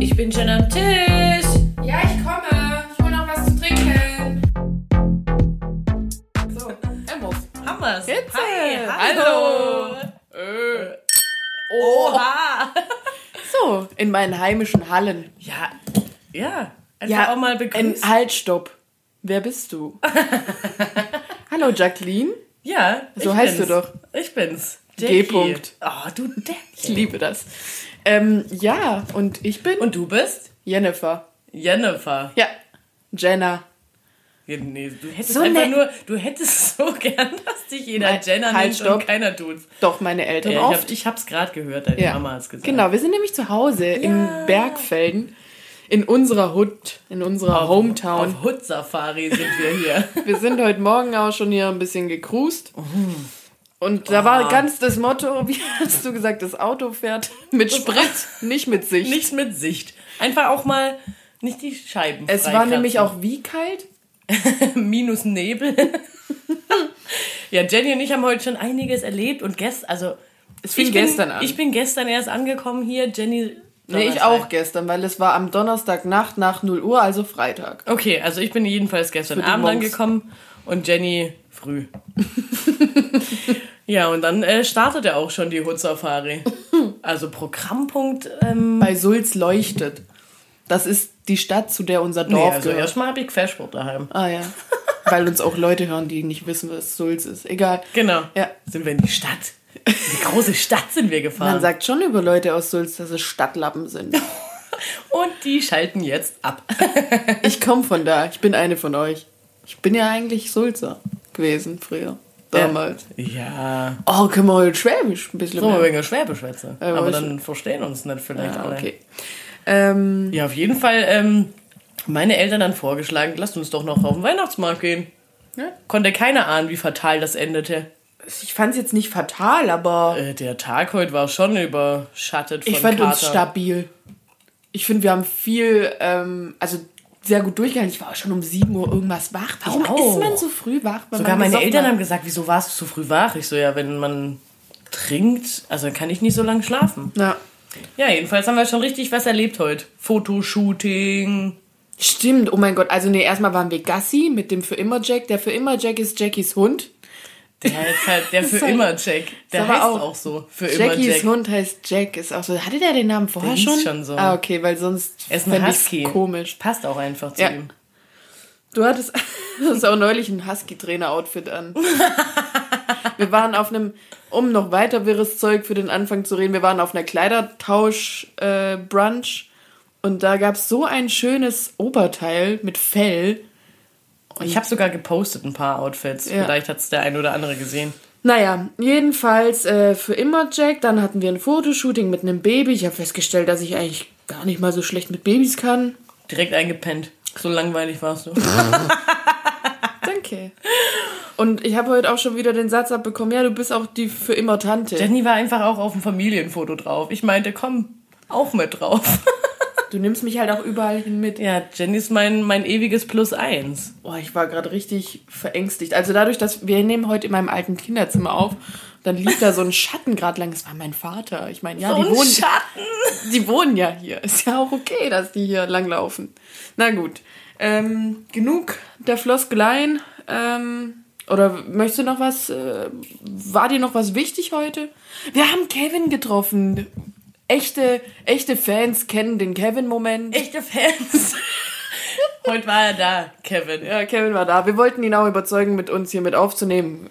Ich bin schon am Tisch. Ja, ich komme. Ich hol noch was zu trinken. So, Emos. Haben wir's? Jetzt, Hi, äh, hallo. Äh. Oha. So, in meinen heimischen Hallen. Ja, ja. Einfach auch mal ein begrüßen. Halt, stopp. Wer bist du? Hallo, Jacqueline. Ja, So heißt bin's. du doch. Ich bin's. G. -Punkt. Oh, du Depp. Ich liebe das. Ähm, ja, und ich bin Und du bist? Jennifer. Jennifer. Ja, Jenna. Ja, nee, du hättest So einfach nur, du hättest so gern, dass dich jeder Nein, Jenner halt, nennt stopp. und keiner tut's. Doch, meine Eltern Ja, ich, oft. hab, ich hab's gerade gehört, deine ja. Mama hat's gesagt. Genau, wir sind nämlich zu Hause in Bergfelden. In unserer Hut, in unserer Hometown. Auf Hut-Safari sind wir hier. Wir sind heute Morgen auch schon hier ein bisschen gecruised. Und da war ganz das Motto, wie hast du gesagt, das Auto fährt mit Sprit, nicht mit Sicht. Nicht mit Sicht. Einfach auch mal nicht die Scheiben es war nämlich auch wie kalt? minus Nebel. ja, Jenny und ich haben heute schon einiges erlebt und gestern, also Es ich bin, gestern an. Ich bin gestern erst angekommen hier, Jenny. Nee, ich auch gestern, weil es war am Donnerstagnacht nach 0 Uhr, also Freitag. Okay, also ich bin jedenfalls gestern Abend Monks. angekommen und Jenny früh. ja, und dann äh, startete auch schon die Hut Safari. Also Programmpunkt. Ähm, Bei Sulz leuchtet. Das ist die Stadt, zu der unser nee, Dorf also gehört. erstmal habe ich Quersport daheim. Ah ja. weil uns auch Leute hören, die nicht wissen, was Sulz ist. Egal. Genau. Ja. Sind wir in die Stadt. Die große Stadt sind wir gefahren. Man sagt schon über Leute aus Sulz, dass es Stadtlappen sind. und die schalten jetzt ab. Ich komme von da. Ich bin eine von euch. Ich bin ja eigentlich Sulzer gewesen früher. Damals. Ja. Oh, können wir heute Schwäbisch ein bisschen So, mehr? wegen Schwäbischwätze. Ja, Aber weiß dann verstehen uns nicht vielleicht Ja, alle. okay. Ähm, Ja, auf jeden Fall, ähm, meine Eltern dann vorgeschlagen, lasst uns doch noch auf den Weihnachtsmarkt gehen. Ja. Konnte keiner ahnen, wie fatal das endete. Ich fand es jetzt nicht fatal, aber Äh, der Tag heute war schon überschattet von ich fand Kater. uns stabil. Ich finde, wir haben viel, ähm, also sehr gut durchgehalten. Ich war auch schon um 7 Uhr irgendwas wach. Warum ist man so früh wach? Sogar meine Eltern hat? haben gesagt, wieso warst du so früh wach? Ich so, ja, wenn man trinkt, also kann ich nicht so lange schlafen. Ja. Ja, jedenfalls haben wir schon richtig was erlebt heute. Fotoshooting. Stimmt, oh mein Gott. Also nee, erstmal waren wir Gassi mit dem Für immer Jack. Der Für immer Jack ist Jackies Hund. Der heißt halt der für immer Jack. Der heißt auch auch, so. Für immer Jackies Jack. Hund heißt Jack. Ist auch so. Hatte der den Namen vorher hieß schon? schon so. Ah, okay, weil sonst Er ist ein Husky. komisch. Passt auch einfach zu Ja. ihm. Du hattest, du hast auch neulich ein Husky-Trainer-Outfit an. wir waren auf einem, um noch weiter wirres Zeug für den Anfang zu reden, wir waren auf einer Kleidertausch-Brunch und da gab es so ein schönes Oberteil mit Fell. Ich habe sogar gepostet ein paar Outfits. Ja. Vielleicht hat es der ein oder andere gesehen. Naja, jedenfalls äh, für immer Jack. Dann hatten wir ein Fotoshooting mit einem Baby. Ich habe festgestellt, dass ich eigentlich gar nicht mal so schlecht mit Babys kann. Direkt eingepennt. So langweilig warst du. Danke. Und ich habe heute auch schon wieder den Satz abbekommen, ja, du bist auch die für immer Tante. Jenny war einfach auch auf dem Familienfoto drauf. Ich meinte, komm, auch mit drauf. Du nimmst mich halt auch überall hin mit. ja, Jenny ist mein, mein ewiges Plus eins. Boah, ich war gerade richtig verängstigt. Also dadurch, dass wir nehmen heute in meinem alten Kinderzimmer auf, dann lief da so ein Schatten gerade lang. Das war mein Vater. Ich meine, ja, So die ein wohnen, Schatten. die wohnen ja hier. Ist ja auch okay, dass die hier langlaufen. Na gut. Ähm, genug der Floskeleien. Ähm, oder möchtest du noch was? Äh, war dir noch was wichtig heute? Wir haben Kevin getroffen. Echte, echte Fans kennen den Kevin-Moment. Echte Fans. Heute war er da, Kevin. Ja, Kevin war da. Wir wollten ihn auch überzeugen, mit uns hier mit aufzunehmen.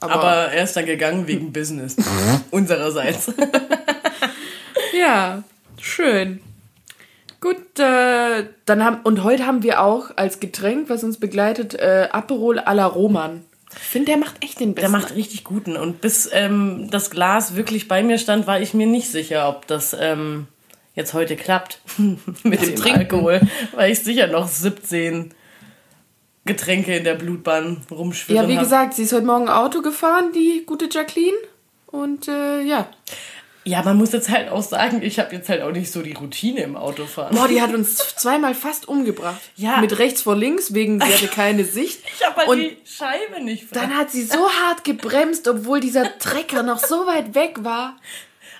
Aber, Aber er ist dann gegangen wegen Business. Unsererseits. ja, schön. Gut, äh, dann haben und heute haben wir auch als Getränk, was uns begleitet, äh, Aperol à la Roman. Ich finde, der macht echt den Der besten. macht richtig guten. Und bis ähm, das Glas wirklich bei mir stand, war ich mir nicht sicher, ob das ähm, jetzt heute klappt mit dem dem Trinken. Alkohol, weil ich sicher noch 17 Getränke in der Blutbahn rumschwirren ja, wie hab. gesagt, sie ist heute Morgen Auto gefahren, die gute Jacqueline. Und äh, ja, Ja, man muss jetzt halt auch sagen, ich habe jetzt halt auch nicht so die Routine im Autofahren. Boah, die hat uns zweimal fast umgebracht. Ja. Mit rechts vor links, wegen sie hatte keine Sicht. Ich habe halt und die Scheibe nicht frei. Dann hat sie so hart gebremst, obwohl dieser Trecker noch so weit weg war.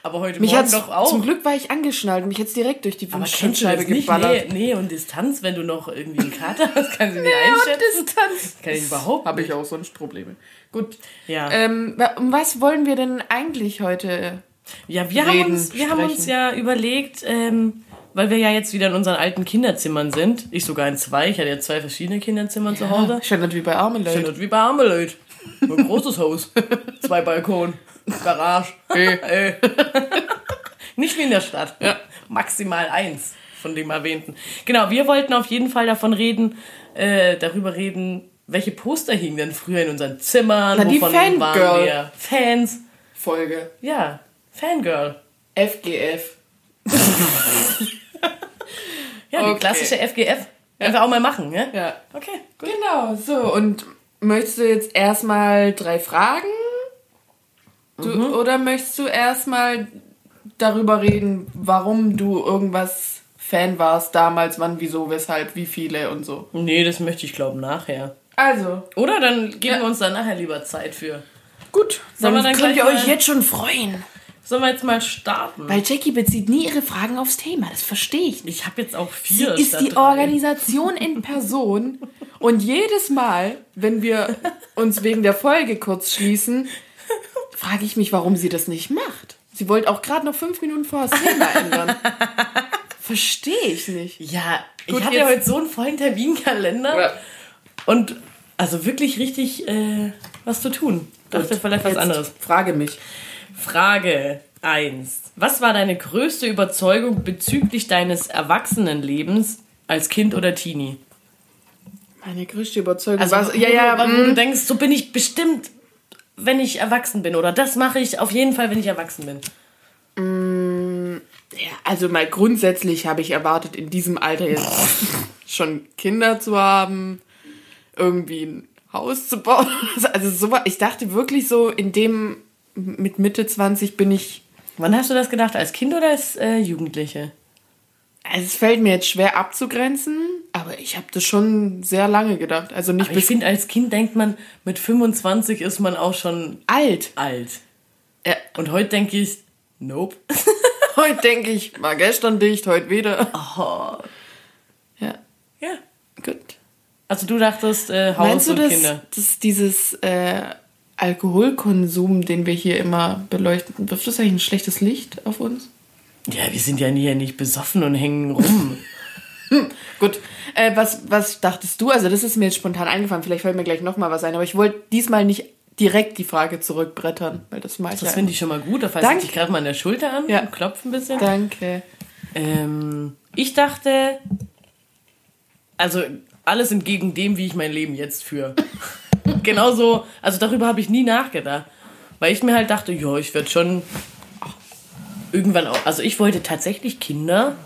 Aber heute mich Morgen doch auch. Zum Glück war ich angeschnallt. Mich jetzt direkt durch die Windschutzscheibe geballert. Nee, nee, und Distanz, wenn du noch irgendwie einen Kater hast, kannst du nicht nee, einschätzen. Und Distanz. Kann ich überhaupt Habe ich auch sonst Probleme. Gut. Ja. Ähm, um was wollen wir denn eigentlich heute Ja, wir, reden, haben, uns, wir haben uns ja überlegt, ähm, weil wir ja jetzt wieder in unseren alten Kinderzimmern sind. Ich sogar in zwei. Ich hatte ja zwei verschiedene Kinderzimmer ja, zu Hause. Scheint wie bei Armeleut. Scheint wie bei Armeleut. Ein großes Haus. Zwei Balkon. Garage. Hey. Nicht wie in der Stadt. Ja. Maximal eins von dem erwähnten. Genau, wir wollten auf jeden Fall davon reden, äh, darüber reden, welche Poster hingen denn früher in unseren Zimmern? Na, die Fangirl. Fans. Folge. Ja, Fangirl. FGF. ja, die okay. klassische FGF. Werden wir auch mal machen, ne? Ja. Okay, gut. Genau, so. Und möchtest du jetzt erstmal drei Fragen Du, mhm. Oder möchtest du erstmal darüber reden, warum du irgendwas Fan warst damals, wann, wieso, weshalb, wie viele und so? Nee, das möchte ich glauben nachher. Also. Oder dann geben ja. wir uns dann nachher lieber Zeit für. Gut, Sollen dann, dann könnt ihr euch jetzt schon freuen. Sollen wir jetzt mal starten? Weil Jackie bezieht nie ihre Fragen aufs Thema, das verstehe ich nicht. Ich habe jetzt auch vier. Sie ist die drei. Organisation in Person und jedes Mal, wenn wir uns wegen der Folge kurz schließen, frage ich mich, warum sie das nicht macht. Sie wollte auch gerade noch fünf Minuten vor das Thema ändern. Verstehe ich nicht. Ja, Gut, ich hatte heute so einen vollen Terminkalender. Ja. Und also wirklich richtig äh, was zu tun. Dachte vielleicht was anderes. Frage mich. Frage 1. Was war deine größte Überzeugung bezüglich deines Erwachsenenlebens als Kind oder Teenie? Meine größte Überzeugung also, war, ja, ja, wo du mm. denkst, so bin ich bestimmt wenn ich erwachsen bin. Oder das mache ich auf jeden Fall, wenn ich erwachsen bin. Mm, ja, also mal grundsätzlich habe ich erwartet, in diesem Alter jetzt schon Kinder zu haben, irgendwie ein Haus zu bauen. Also so, ich dachte wirklich so, in dem mit Mitte 20 bin ich. Wann hast du das gedacht? Als Kind oder als äh, Jugendliche? Also es fällt mir jetzt schwer abzugrenzen, aber ich habe das schon sehr lange gedacht. Also nicht aber ich finde, als Kind denkt man, mit 25 ist man auch schon alt. Alt. Ja. Und heute denke ich, nope. heute denke ich, war gestern dicht, heute wieder. Oh. Ja. Ja. Gut. Also du dachtest äh, Haus Meinst du, und dass, Kinder. dass dieses äh, Alkoholkonsum, den wir hier immer beleuchten, wirft das eigentlich ein schlechtes Licht auf uns? Ja, wir sind ja hier nicht besoffen und hängen rum. Gut. Äh, was, was dachtest du? Also, das ist mir jetzt spontan eingefallen. Vielleicht fällt mir gleich nochmal was ein. Aber ich wollte diesmal nicht direkt die Frage zurückbrettern, weil das mache ich Das finde ich schon mal gut. Da fasse ich dich gerade mal an der Schulter an ja. und klopfe ein bisschen. Danke. Ähm, ich dachte, also alles entgegen dem, wie ich mein Leben jetzt führe. Genauso, also darüber habe ich nie nachgedacht. Weil ich mir halt dachte, ja, ich werde schon irgendwann auch, also ich wollte tatsächlich Kinder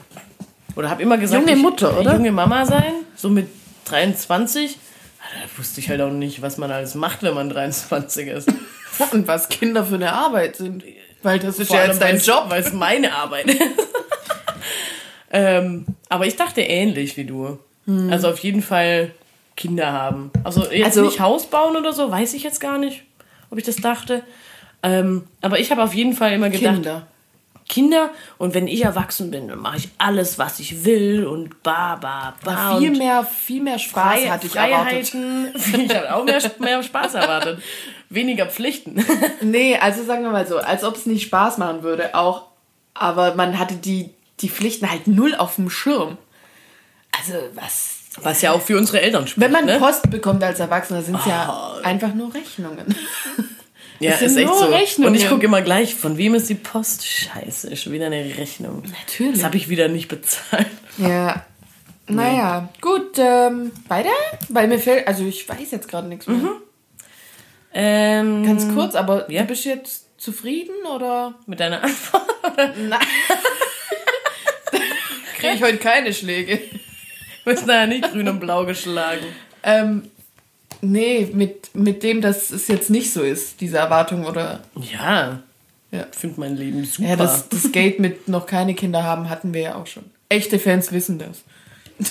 oder habe immer gesagt, junge Mutter, oder? Junge Mama sein, so mit 23. Da wusste ich halt auch nicht, was man alles macht, wenn man 23 ist. Und was Kinder für eine Arbeit sind. Weil das ist Vor ja jetzt dein Job. Weil es meine Arbeit ist. ähm, aber ich dachte ähnlich wie du. Hm. Also auf jeden Fall Kinder haben. Also jetzt also, nicht Haus bauen oder so, weiß ich jetzt gar nicht, ob ich das dachte. Ähm, aber ich habe auf jeden Fall immer gedacht, Kinder. Kinder und wenn ich erwachsen bin, dann mache ich alles, was ich will und ba, ba, ba. viel, mehr, viel mehr Spaß Frei hatte ich Freiheiten. erwartet. ich habe auch mehr, mehr Spaß erwartet. Weniger Pflichten. nee, also sagen wir mal so, als ob es nicht Spaß machen würde, auch, aber man hatte die, die Pflichten halt null auf dem Schirm. Also was... Was ja auch für unsere Eltern spricht. Wenn man ne? Post bekommt als Erwachsener, sind es oh. ja einfach nur Rechnungen. Ja, das ist echt so. Rechnungen. Und ich gucke immer gleich, von wem ist die Post? Scheiße, ist schon wieder eine Rechnung. Natürlich. Das habe ich wieder nicht bezahlt. Ja. Naja, nee. gut. Ähm, weiter? Weil mir fällt, also ich weiß jetzt gerade nichts mehr. Mhm. Ähm, Ganz kurz, aber ja? du bist jetzt zufrieden oder? Mit deiner Antwort? Nein. Kriege ich heute keine Schläge. Du bist naja nicht grün und blau geschlagen. Ähm, Nee, mit, mit dem, dass es jetzt nicht so ist, diese Erwartung, oder? Ja. Ja. Ich finde mein Leben super. Ja, das, das Gate mit noch keine Kinder haben hatten wir ja auch schon. Echte Fans wissen das.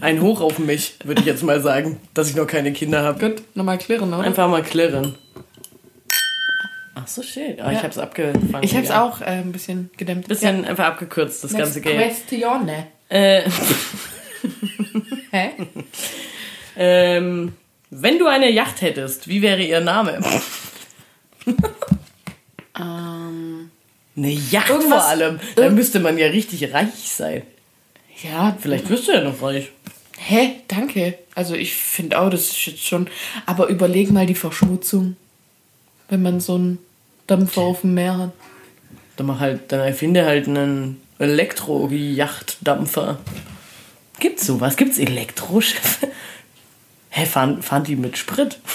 Ein Hoch auf mich, würde ich jetzt mal sagen, dass ich noch keine Kinder habe. Gut, nochmal klirren, oder? Einfach mal klirren. Ach so, shit. Ah, ja. Ich habe es abgefangen. Ich habe es ja. auch äh, ein bisschen gedämmt. Bisschen ja. einfach abgekürzt, das Next ganze Game. Questione. Äh. Hä? ähm, wenn du eine Yacht hättest, wie wäre ihr Name? ähm, eine Yacht vor allem. Da müsste man ja richtig reich sein. Ja. Vielleicht wirst du ja noch reich. Hä? Danke. Also ich finde auch, das ist jetzt schon. Aber überleg mal die Verschmutzung, wenn man so einen Dampfer auf dem Meer hat. Dann mach halt, dann erfinde halt einen Elektro-Yachtdampfer. Gibt's sowas? Gibt's Elektroschiffe? Hä, fahren, fahren die mit Sprit?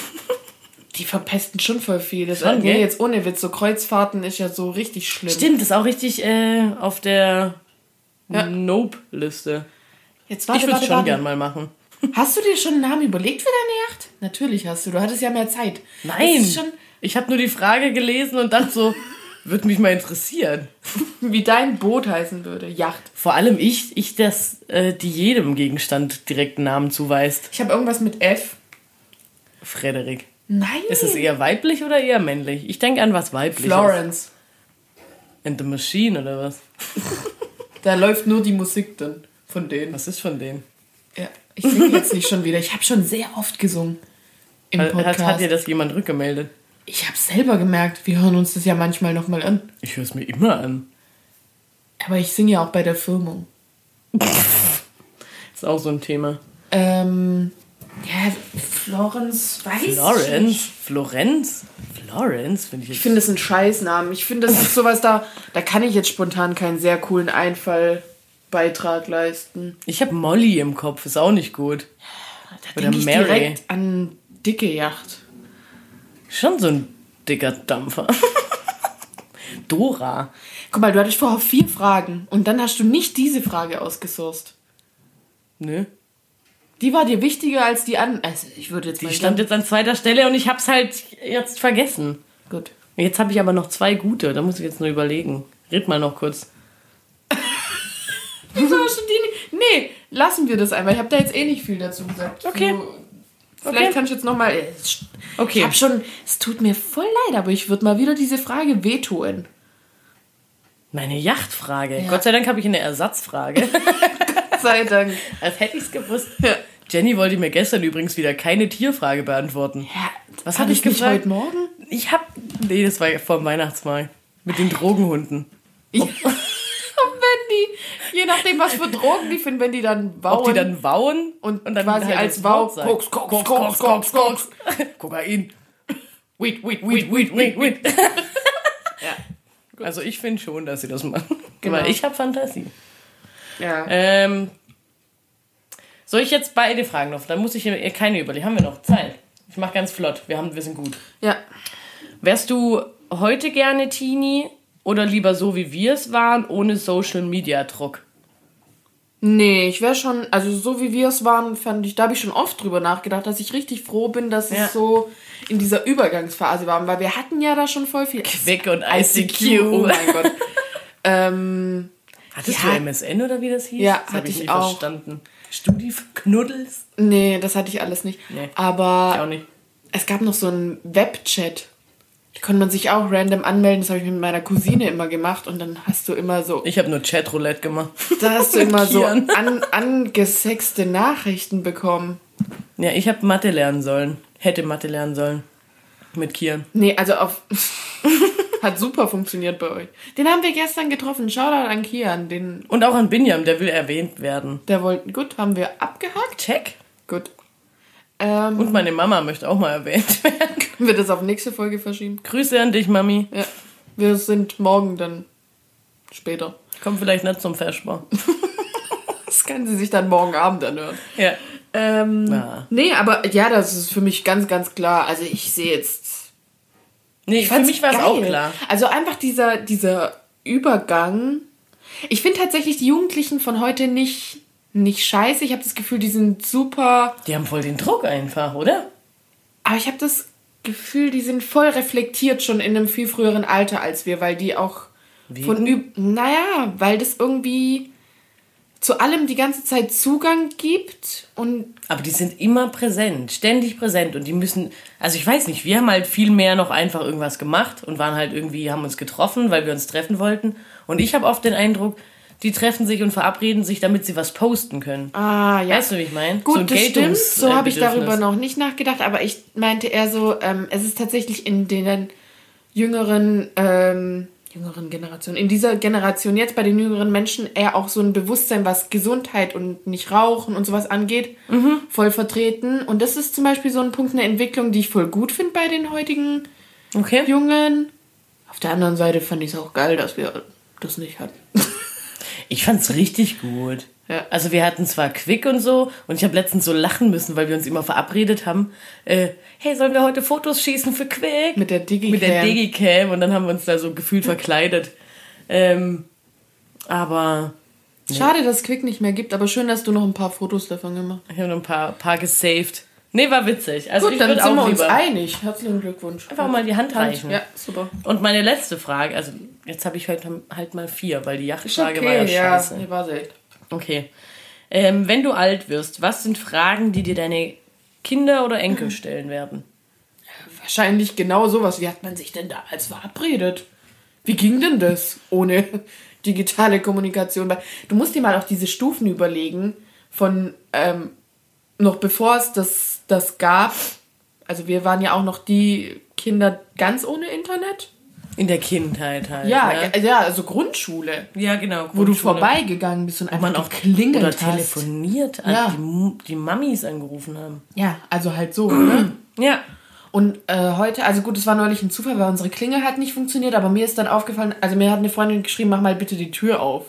Die verpesten schon voll viel. Das schon, nee, jetzt ohne Witz, so Kreuzfahrten ist ja so richtig schlimm. Stimmt, das ist auch richtig äh, auf der ja. Nope-Liste. Jetzt warte, ich würde es schon warte. gern mal machen. Hast du dir schon einen Namen überlegt für deine Yacht? Natürlich hast du. Du hattest ja mehr Zeit. Nein. Ich habe nur die Frage gelesen und dachte so, würde mich mal interessieren. Wie dein Boot heißen würde. Yacht. Vor allem ich, ich das, äh, die jedem Gegenstand direkt einen Namen zuweist. Ich habe irgendwas mit F. Frederik. Nein. Ist es eher weiblich oder eher männlich? Ich denke an was weibliches. Florence. And the Machine oder was? da läuft nur die Musik dann von denen. Was ist von denen? Ja, ich singe jetzt nicht schon wieder. Ich habe schon sehr oft gesungen. Im Podcast. Hat, hat dir das jemand rückgemeldet? Ich habe selber gemerkt, wir hören uns das ja manchmal nochmal an. Ich höre es mir immer an. Aber ich singe ja auch bei der Firmung. ist auch so ein Thema. Ähm, ja, Florence, weiß Florence? Ich Florenz? Florence finde ich jetzt. Ich finde das ein Scheißnamen. Ich finde, das ist sowas da, da kann ich jetzt spontan keinen sehr coolen Einfallbeitrag leisten. Ich habe Molly im Kopf, ist auch nicht gut. Da Oder Mary. direkt an dicke Yacht. Schon so ein dicker Dampfer. Dora. Guck mal, du hattest vorher vier Fragen und dann hast du nicht diese Frage ausgesourced. Nö. Die war dir wichtiger als die anderen. Also ich würde jetzt Die stand jetzt an zweiter Stelle und ich hab's halt jetzt vergessen. Gut. Jetzt habe ich aber noch zwei gute, da muss ich jetzt nur überlegen. Red mal noch kurz. Wieso hast du die nicht? Nee, lassen wir das einmal. Ich habe da jetzt eh nicht viel dazu gesagt. Okay. Du Vielleicht okay. kannst du jetzt nochmal. Äh, okay. Ich hab schon. Es tut mir voll leid, aber ich würde mal wieder diese Frage wehtun. Meine Yachtfrage. Ja. Gott sei Dank habe ich eine Ersatzfrage. Gott sei Dank. Als hätte ich es gewusst. Ja. Jenny wollte mir gestern übrigens wieder keine Tierfrage beantworten. Ja, was habe ich gefragt? heute Morgen? Ich habe. Nee, das war vor dem Weihnachtsmarkt. Mit den Drogenhunden. Ob, die, je nachdem, was für Drogen die finden, wenn die dann wauen. Ob die dann wauen und, und dann quasi halt als Wau, Koks, Koks, Koks, Koks, Koks, Kokain. Weed, weed, weed, weed, weed, weed. ja. Also ich finde schon, dass sie das machen. Genau. Weil ich habe Fantasie. Ja. Ähm, soll ich jetzt beide Fragen noch? Dann muss ich keine überlegen. Haben wir noch Zeit? Ich mache ganz flott. Wir, haben, wir sind gut. Ja. Wärst du heute gerne Teenie oder lieber so, wie wir es waren, ohne Social Media Druck? Nee, ich wäre schon, also so wie wir es waren, fand ich, da habe ich schon oft drüber nachgedacht, dass ich richtig froh bin, dass ja. es so in dieser Übergangsphase war, weil wir hatten ja da schon voll viel. Quick und ICQ. ICQ oh mein Gott. ähm, Hattest ja. du MSN oder wie das hieß? Ja, das hatte ich, ich auch. verstanden. Knuddels? Nee, das hatte ich alles nicht. Nee, Aber ich auch nicht. es gab noch so einen Webchat konnte man sich auch random anmelden. Das habe ich mit meiner Cousine immer gemacht. Und dann hast du immer so. Ich habe nur Chatroulette gemacht. Da hast du immer so an, angesexte Nachrichten bekommen. Ja, ich habe Mathe lernen sollen. Hätte Mathe lernen sollen. Mit Kian. Nee, also auf. Hat super funktioniert bei euch. Den haben wir gestern getroffen. Shoutout an Kian. Den Und auch an Binjam, der will erwähnt werden. Der wollte. Gut, haben wir abgehakt. Check. Gut. Ähm, Und meine Mama möchte auch mal erwähnt werden. Können wir das auf nächste Folge verschieben? Grüße an dich, Mami. Ja. Wir sind morgen dann später. Kommt vielleicht nicht zum Feschbar. das kann sie sich dann morgen Abend anhören. Ja. Ähm, ja. Nee, aber ja, das ist für mich ganz, ganz klar. Also ich sehe jetzt. Nee, für mich war es auch klar. Also einfach dieser, dieser Übergang. Ich finde tatsächlich die Jugendlichen von heute nicht nicht scheiße. Ich habe das Gefühl, die sind super. Die haben voll den Druck einfach, oder? Aber ich habe das Gefühl, die sind voll reflektiert schon in einem viel früheren Alter als wir, weil die auch Wegen? von üb naja, weil das irgendwie zu allem die ganze Zeit Zugang gibt und aber die sind immer präsent, ständig präsent und die müssen also ich weiß nicht, wir haben halt viel mehr noch einfach irgendwas gemacht und waren halt irgendwie haben uns getroffen, weil wir uns treffen wollten und ich habe oft den Eindruck, die treffen sich und verabreden sich, damit sie was posten können. Ah, ja. Weißt du, wie ich meine? Gut, so das stimmt. So habe ich darüber noch nicht nachgedacht, aber ich meinte eher so, ähm, es ist tatsächlich in den jüngeren ähm, jüngeren Generation, in dieser Generation jetzt bei den jüngeren Menschen eher auch so ein Bewusstsein, was Gesundheit und nicht Rauchen und sowas angeht, mhm. voll vertreten. Und das ist zum Beispiel so ein Punkt, eine Entwicklung, die ich voll gut finde bei den heutigen okay. Jungen. Auf der anderen Seite fand ich es auch geil, dass wir das nicht hatten. ich fand es richtig gut. Ja. Also wir hatten zwar Quick und so und ich habe letztens so lachen müssen, weil wir uns immer verabredet haben. Äh, hey, sollen wir heute Fotos schießen für Quick? Mit der Digicam. Mit der Digicam und dann haben wir uns da so gefühlt verkleidet. Ähm, aber... Nee. Schade, dass es Quick nicht mehr gibt, aber schön, dass du noch ein paar Fotos davon gemacht hast. Ich habe noch ein paar, paar gesaved. Nee, war witzig. Also Gut, dann sind wir uns einig. Herzlichen Glückwunsch. Einfach mal die Hand reichen. Ja, super. Und meine letzte Frage, also jetzt habe ich heute halt mal vier, weil die Yachtfrage okay, war ja, ja scheiße. Nee, war echt. Okay. Ähm, wenn du alt wirst, was sind Fragen, die dir deine Kinder oder Enkel stellen werden? Wahrscheinlich genau sowas. Wie hat man sich denn damals verabredet? Wie ging denn das ohne digitale Kommunikation? Du musst dir mal auch diese Stufen überlegen von ähm, noch bevor es das, das gab. Also wir waren ja auch noch die Kinder ganz ohne Internet. In der Kindheit halt. Ja, ne? ja, also Grundschule. Ja, genau. Grundschule. Wo du vorbeigegangen bist und einfach man auch klingelt oder telefoniert, ja. die, die Mamis angerufen haben. Ja, also halt so, ne? Ja. Und äh, heute, also gut, es war neulich ein Zufall, weil unsere Klingel hat nicht funktioniert, aber mir ist dann aufgefallen, also mir hat eine Freundin geschrieben, mach mal bitte die Tür auf.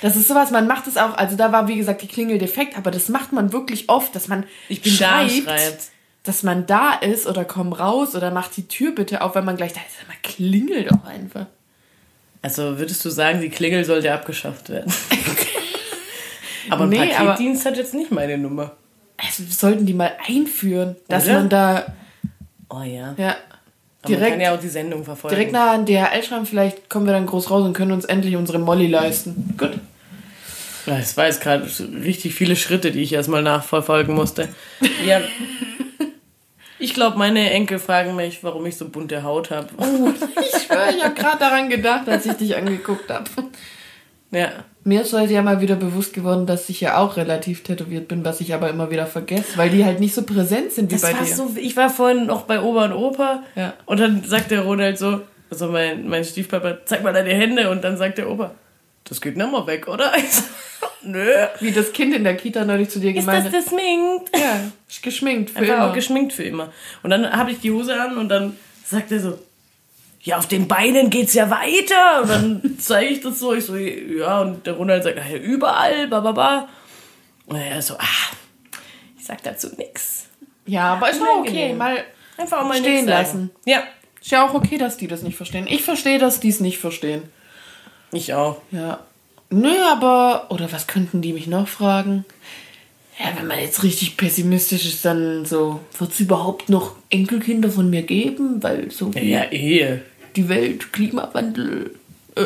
Das ist sowas, man macht es auch, also da war wie gesagt die Klingel defekt, aber das macht man wirklich oft, dass man ich bin schreibt, da, schreibt dass man da ist oder komm raus oder mach die Tür bitte auf, wenn man gleich da ist. Man klingelt doch einfach. Also würdest du sagen, die Klingel sollte abgeschafft werden? aber ein nee, Paketdienst hat jetzt nicht meine Nummer. Also sollten die mal einführen, dass oder? man da. Oh ja. Ja. Aber direkt, man kann ja auch die Sendung verfolgen. Direkt nah an DHL schreiben, vielleicht kommen wir dann groß raus und können uns endlich unsere Molly leisten. Gut. Ja, war jetzt gerade richtig viele Schritte, die ich erstmal nachverfolgen musste. Ja, ich glaube, meine Enkel fragen mich, warum ich so bunte Haut habe. Oh, ich habe gerade daran gedacht, als ich dich angeguckt habe. Ja. Mir ist heute ja mal wieder bewusst geworden, dass ich ja auch relativ tätowiert bin, was ich aber immer wieder vergesse, weil die halt nicht so präsent sind wie das bei dir. So, ich war vorhin noch bei Oma und Opa ja. und dann sagt der Ronald so, also mein, mein Stiefpapa, zeig mal deine Hände und dann sagt der Opa, das geht nicht mal weg, oder? Nö. Wie das Kind in der Kita neulich zu dir gemeint hat. Ist das geschminkt? Ja, geschminkt für Einfach immer. auch geschminkt für immer. Und dann habe ich die Hose an und dann sagt er so, ja, auf den Beinen geht's ja weiter. Und dann zeige ich das so, ich so, ja, und der Ronald sagt, ja, überall, bababa. Und er so, ah, ich sag dazu nix. Ja, aber ist auch okay, mal einfach auch mal stehen lassen. Ja. Ist ja auch okay, dass die das nicht verstehen. Ich verstehe, dass die es nicht verstehen. Ich auch. Ja. Nö, aber. Oder was könnten die mich noch fragen? Ja, wenn man jetzt richtig pessimistisch ist, dann so, wird es überhaupt noch Enkelkinder von mir geben? Weil so. Ja, Ehe. Die Welt, Klimawandel. Äh.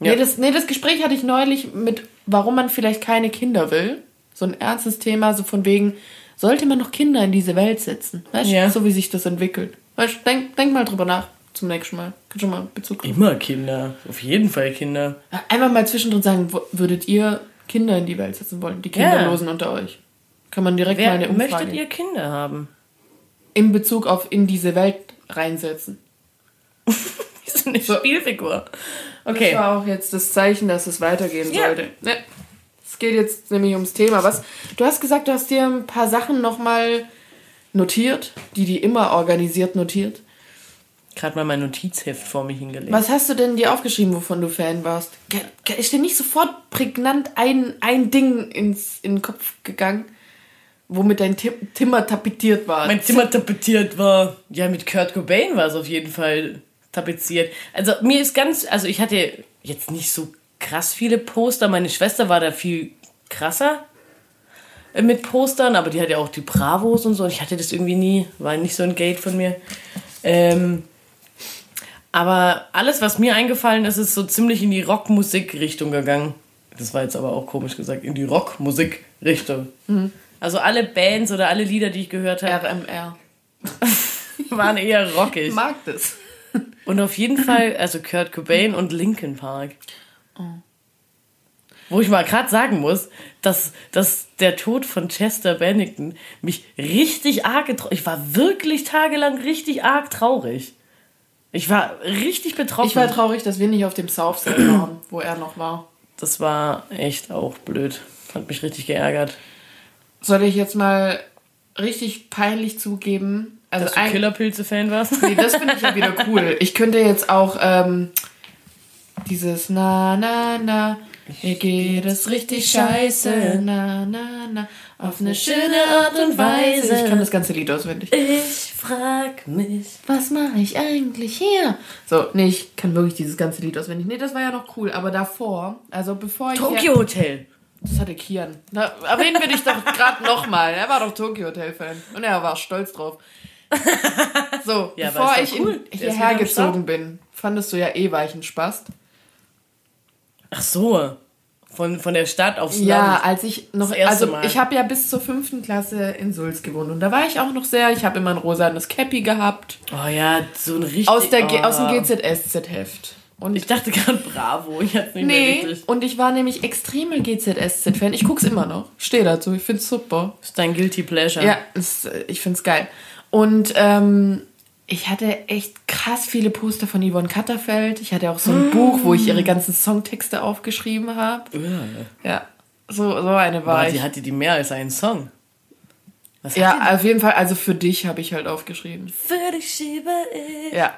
Ja. Nee, das, nee, das Gespräch hatte ich neulich mit, warum man vielleicht keine Kinder will. So ein ernstes Thema, so von wegen, sollte man noch Kinder in diese Welt setzen? Weißt du, ja. so wie sich das entwickelt. Weißt du, denk, denk mal drüber nach zum nächsten Mal. Kannst du mal Bezug nehmen. Immer Kinder. Auf jeden Fall Kinder. Einfach mal zwischendrin sagen, würdet ihr Kinder in die Welt setzen wollen? Die Kinderlosen ja. unter euch. Kann man direkt Wer, mal eine Umfrage... Möchtet ihr Kinder haben? In Bezug auf in diese Welt reinsetzen. Wie so eine Spielfigur. Okay. Das war auch jetzt das Zeichen, dass es weitergehen ja. sollte. Ne. Es geht jetzt nämlich ums Thema. Was? Du hast gesagt, du hast dir ein paar Sachen nochmal notiert, die die immer organisiert notiert gerade mal mein Notizheft vor mich hingelegt. Was hast du denn dir aufgeschrieben, wovon du Fan warst? Ist dir nicht sofort prägnant ein, ein Ding ins, in den Kopf gegangen, womit dein Tim Timmer tapetiert war? Mein Zimmer tapetiert war. Ja, mit Kurt Cobain war es auf jeden Fall tapeziert. Also mir ist ganz, also ich hatte jetzt nicht so krass viele Poster. Meine Schwester war da viel krasser. äh, mit Postern, aber die hat ja auch die Bravos und so. Und ich hatte das irgendwie nie, war nicht so ein Gate von mir. Ähm, aber alles, was mir eingefallen ist, ist so ziemlich in die Rockmusik-Richtung gegangen. Das war jetzt aber auch komisch gesagt, in die Rockmusik-Richtung. Mhm. Also alle Bands oder alle Lieder, die ich gehört habe. RMR. waren eher rockig. Ich mag das. Und auf jeden Fall, also Kurt Cobain und Linkin Park. Oh. Wo ich mal gerade sagen muss, dass, dass der Tod von Chester Bennington mich richtig arg getroffen Ich war wirklich tagelang richtig arg traurig. Ich war richtig betroffen. Ich war traurig, dass wir nicht auf dem Southside waren, wo er noch war. Das war echt auch blöd. Hat mich richtig geärgert. Soll ich jetzt mal richtig peinlich zugeben? Also Dass du Killerpilze-Fan warst? Nee, das finde ich ja wieder cool. Ich könnte jetzt auch ähm, dieses Na, na, na, mir geht es richtig scheiße, na, na, na, auf eine schöne Art und Weise. Ich kann das ganze Lied auswendig. Ich frag mich, was mache ich eigentlich hier? So, nee, ich kann wirklich dieses ganze Lied auswendig. Nee, das war ja noch cool, aber davor, also bevor ich. Tokyo Hotel. Das hatte Kian. Da erwähnen wir dich doch gerade nochmal. Er war doch Tokyo Hotel Fan und er war stolz drauf. So, ja, bevor ich cool. hierher gezogen bin, fandest du ja eh Weichenspast. Ach so. Von, von der Stadt aufs ja, Land. Ja, als ich noch. also, Mal. ich habe ja bis zur fünften Klasse in Sulz gewohnt. Und da war ich auch noch sehr. Ich habe immer ein rosanes Cappy gehabt. Oh ja, so ein richtig. Aus, der, oh. aus dem GZSZ-Heft. Und ich dachte gerade Bravo. Ich hatte nicht nee, mehr richtig. und ich war nämlich extremer GZSZ-Fan. Ich guck's immer noch. Stehe dazu. Ich find's super. Ist dein Guilty Pleasure. Ja, ist, ich find's geil. Und ähm, ich hatte echt krass viele Poster von Yvonne Katterfeld. Ich hatte auch so ein mm. Buch, wo ich ihre ganzen Songtexte aufgeschrieben habe. Ja. ja, so, so eine war Aber ich. hatte die mehr als einen Song. ja, auf jeden Fall. Also für dich habe ich halt aufgeschrieben. Für dich schiebe ich. Ja.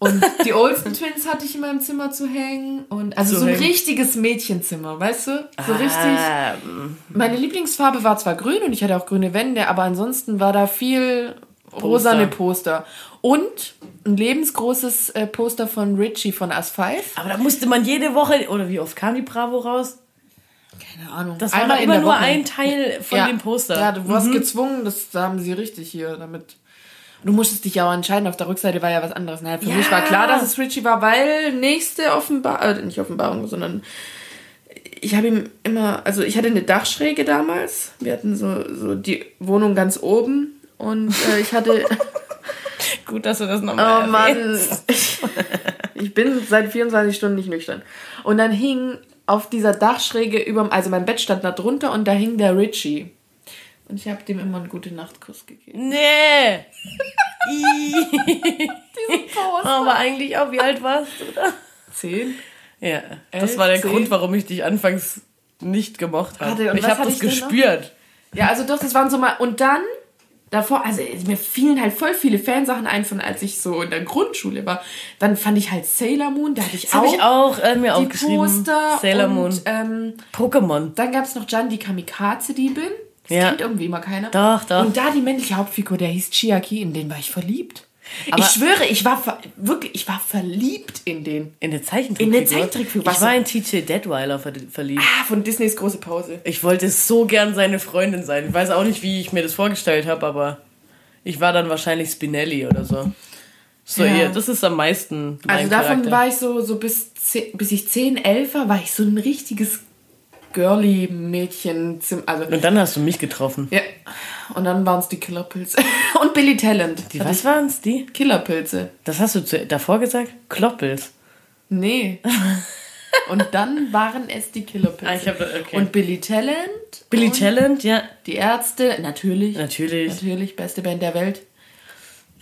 Und die Olsen Twins hatte ich in meinem Zimmer zu hängen. Und also zu so ein hängen. richtiges Mädchenzimmer, weißt du? So ah. richtig. Meine Lieblingsfarbe war zwar grün und ich hatte auch grüne Wände, aber ansonsten war da viel rosane Poster. Und ein lebensgroßes äh, Poster von Richie von As 5. Aber da musste man jede Woche, oder wie oft kam die Bravo raus? Keine Ahnung. Das war Einmal immer nur Woche. ein Teil von ja. dem Poster. Ja, du warst mhm. gezwungen, das haben sie richtig hier damit. Du musstest dich ja auch entscheiden, auf der Rückseite war ja was anderes. Naja, für ja. mich war klar, dass es Richie war, weil nächste Offenbarung, äh, nicht Offenbarung, sondern ich habe ihm immer, also ich hatte eine Dachschräge damals. Wir hatten so, so die Wohnung ganz oben und äh, ich hatte. Gut, dass du das nochmal Oh Mann. ich bin seit 24 Stunden nicht nüchtern. Und dann hing auf dieser Dachschräge über, also mein Bett stand da drunter und da hing der Richie. Und ich habe dem immer einen gute Nachtkuss gegeben. Nee! Poster. Aber eigentlich auch, wie alt warst du da? Zehn. Ja, Elf, das war der zehn. Grund, warum ich dich anfangs nicht gemocht habe. Ich habe das gespürt. Ja, also doch, das waren so mal. Und dann davor, also mir fielen halt voll viele Fansachen ein von als ich so in der Grundschule war. Dann fand ich halt Sailor Moon, da hatte ich das auch, ich auch äh, mir die aufgeschrieben. Poster Sailor und, Moon. Ähm, Pokémon. Dann gab es noch Jan die Kamikaze-Diebin. Das ja. kennt irgendwie immer keiner. Doch, doch. Und da die männliche Hauptfigur, der hieß Chiaki, in den war ich verliebt. Aber ich schwöre, ich war wirklich, ich war verliebt in den. In der Zeichentrickfigur? In der Zeichentrickfigur. Ich war in TJ Detweiler verliebt. Ah, von Disneys große Pause. Ich wollte so gern seine Freundin sein. Ich weiß auch nicht, wie ich mir das vorgestellt habe, aber ich war dann wahrscheinlich Spinelli oder so. So, ja. eher, das ist am meisten. Also davon Charakter. war ich so, so bis, bis ich 10, 11 war, war ich so ein richtiges girly Mädchen. Also, und dann hast du mich getroffen. Ja. Und dann waren es die Killerpilze. und Billy Talent. Die, was waren es, die? Killerpilze. Das hast du zu, davor gesagt? Kloppels. Nee. und dann waren es die Killerpilze. Ah, ich hab, okay. Und Billy Talent. Billy Talent, ja. Die Ärzte, natürlich. Natürlich. Natürlich, beste Band der Welt.